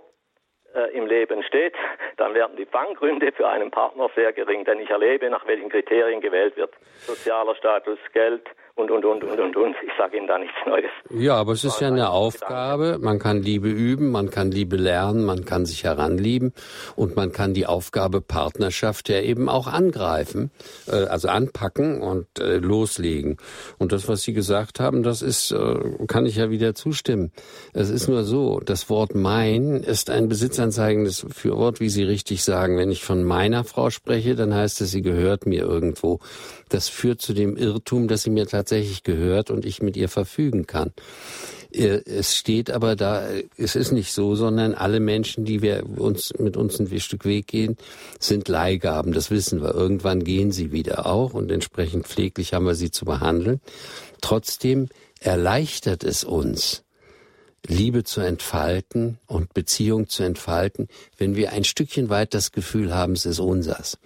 äh, im Leben steht, dann werden die Fanggründe für einen Partner sehr gering, denn ich erlebe, nach welchen Kriterien gewählt wird. Sozialer Status, Geld, und, und, und, und, und, und. Ich sage Ihnen da nichts Neues. Ja, aber es ist ja eine Aufgabe. Man kann Liebe üben, man kann Liebe lernen, man kann sich heranlieben und man kann die Aufgabe Partnerschaft ja eben auch angreifen, äh, also anpacken und äh, loslegen. Und das, was Sie gesagt haben, das ist, äh, kann ich ja wieder zustimmen. Es ist nur so, das Wort mein ist ein besitzanzeigendes Fürwort, wie Sie richtig sagen. Wenn ich von meiner Frau spreche, dann heißt es, sie gehört mir irgendwo. Das führt zu dem Irrtum, dass sie mir tatsächlich gehört und ich mit ihr verfügen kann. Äh, es steht aber da, es ist nicht so, sondern alle Menschen, die wir uns mit uns ein Stück Weg gehen, sind Leihgaben. Das wissen wir. Irgendwann gehen sie wieder auch und entsprechend pfleglich haben wir sie zu behandeln. Trotzdem erleichtert es uns, Liebe zu entfalten und Beziehung zu entfalten, wenn wir ein Stückchen weit das Gefühl haben, es ist unsers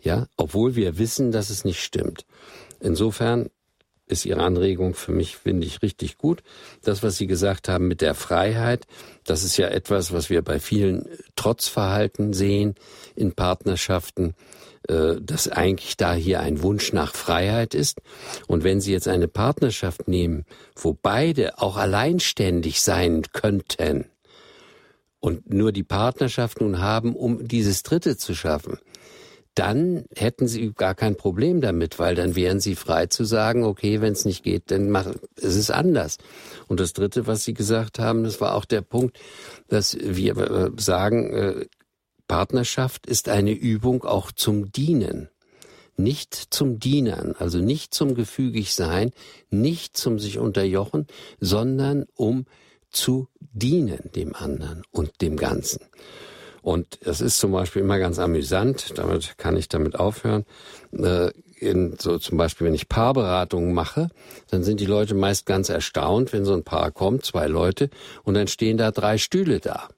ja, obwohl wir wissen, dass es nicht stimmt. Insofern ist Ihre Anregung für mich, finde ich, richtig gut. Das, was Sie gesagt haben mit der Freiheit, das ist ja etwas, was wir bei vielen Trotzverhalten sehen in Partnerschaften, äh, dass eigentlich da hier ein Wunsch nach Freiheit ist. Und wenn Sie jetzt eine Partnerschaft nehmen, wo beide auch alleinständig sein könnten und nur die Partnerschaft nun haben, um dieses Dritte zu schaffen, dann hätten sie gar kein Problem damit, weil dann wären sie frei zu sagen, okay, wenn es nicht geht, dann mach, es ist anders. Und das Dritte, was Sie gesagt haben, das war auch der Punkt, dass wir äh, sagen, äh, Partnerschaft ist eine Übung auch zum Dienen. Nicht zum Dienern, also nicht zum gefügig sein, nicht zum sich unterjochen, sondern um zu dienen dem anderen und dem Ganzen. Und es ist zum Beispiel immer ganz amüsant, damit kann ich damit aufhören. Äh, in so zum Beispiel, wenn ich Paarberatungen mache, dann sind die Leute meist ganz erstaunt, wenn so ein Paar kommt, zwei Leute, und dann stehen da drei Stühle da.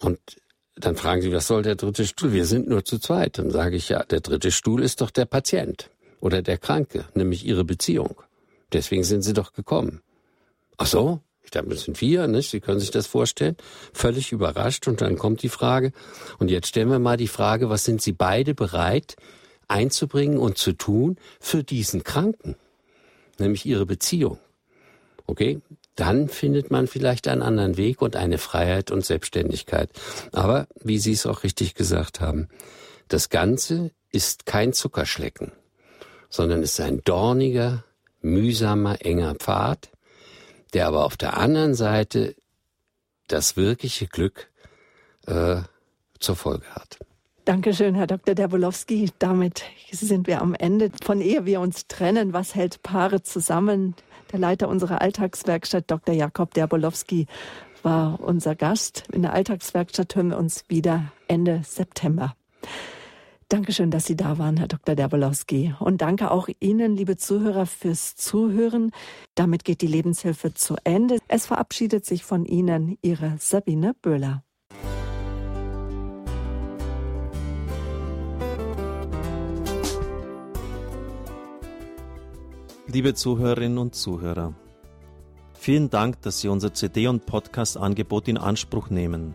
Und dann fragen sie, was soll der dritte Stuhl? Wir sind nur zu zweit. Dann sage ich, ja, der dritte Stuhl ist doch der Patient oder der Kranke, nämlich ihre Beziehung. Deswegen sind sie doch gekommen. Ach so? Das sind vier, nicht? Sie können sich das vorstellen. Völlig überrascht. Und dann kommt die Frage. Und jetzt stellen wir mal die Frage, was sind Sie beide bereit einzubringen und zu tun für diesen Kranken? Nämlich Ihre Beziehung. Okay? Dann findet man vielleicht einen anderen Weg und eine Freiheit und Selbstständigkeit. Aber, wie Sie es auch richtig gesagt haben, das Ganze ist kein Zuckerschlecken, sondern ist ein dorniger, mühsamer, enger Pfad, der aber auf der anderen Seite das wirkliche Glück äh, zur Folge hat. Dankeschön, Herr Dr. Derbolowski. Damit sind wir am Ende. Von ehe wir uns trennen, was hält Paare zusammen? Der Leiter unserer Alltagswerkstatt, Dr. Jakob Derbolowski, war unser Gast. In der Alltagswerkstatt hören wir uns wieder Ende September. Dankeschön, dass Sie da waren, Herr Dr. Derbolowski. Und danke auch Ihnen, liebe Zuhörer, fürs Zuhören. Damit geht die Lebenshilfe zu Ende. Es verabschiedet sich von Ihnen Ihre Sabine Böhler. Liebe Zuhörerinnen und Zuhörer, vielen Dank, dass Sie unser CD- und Podcast-Angebot in Anspruch nehmen.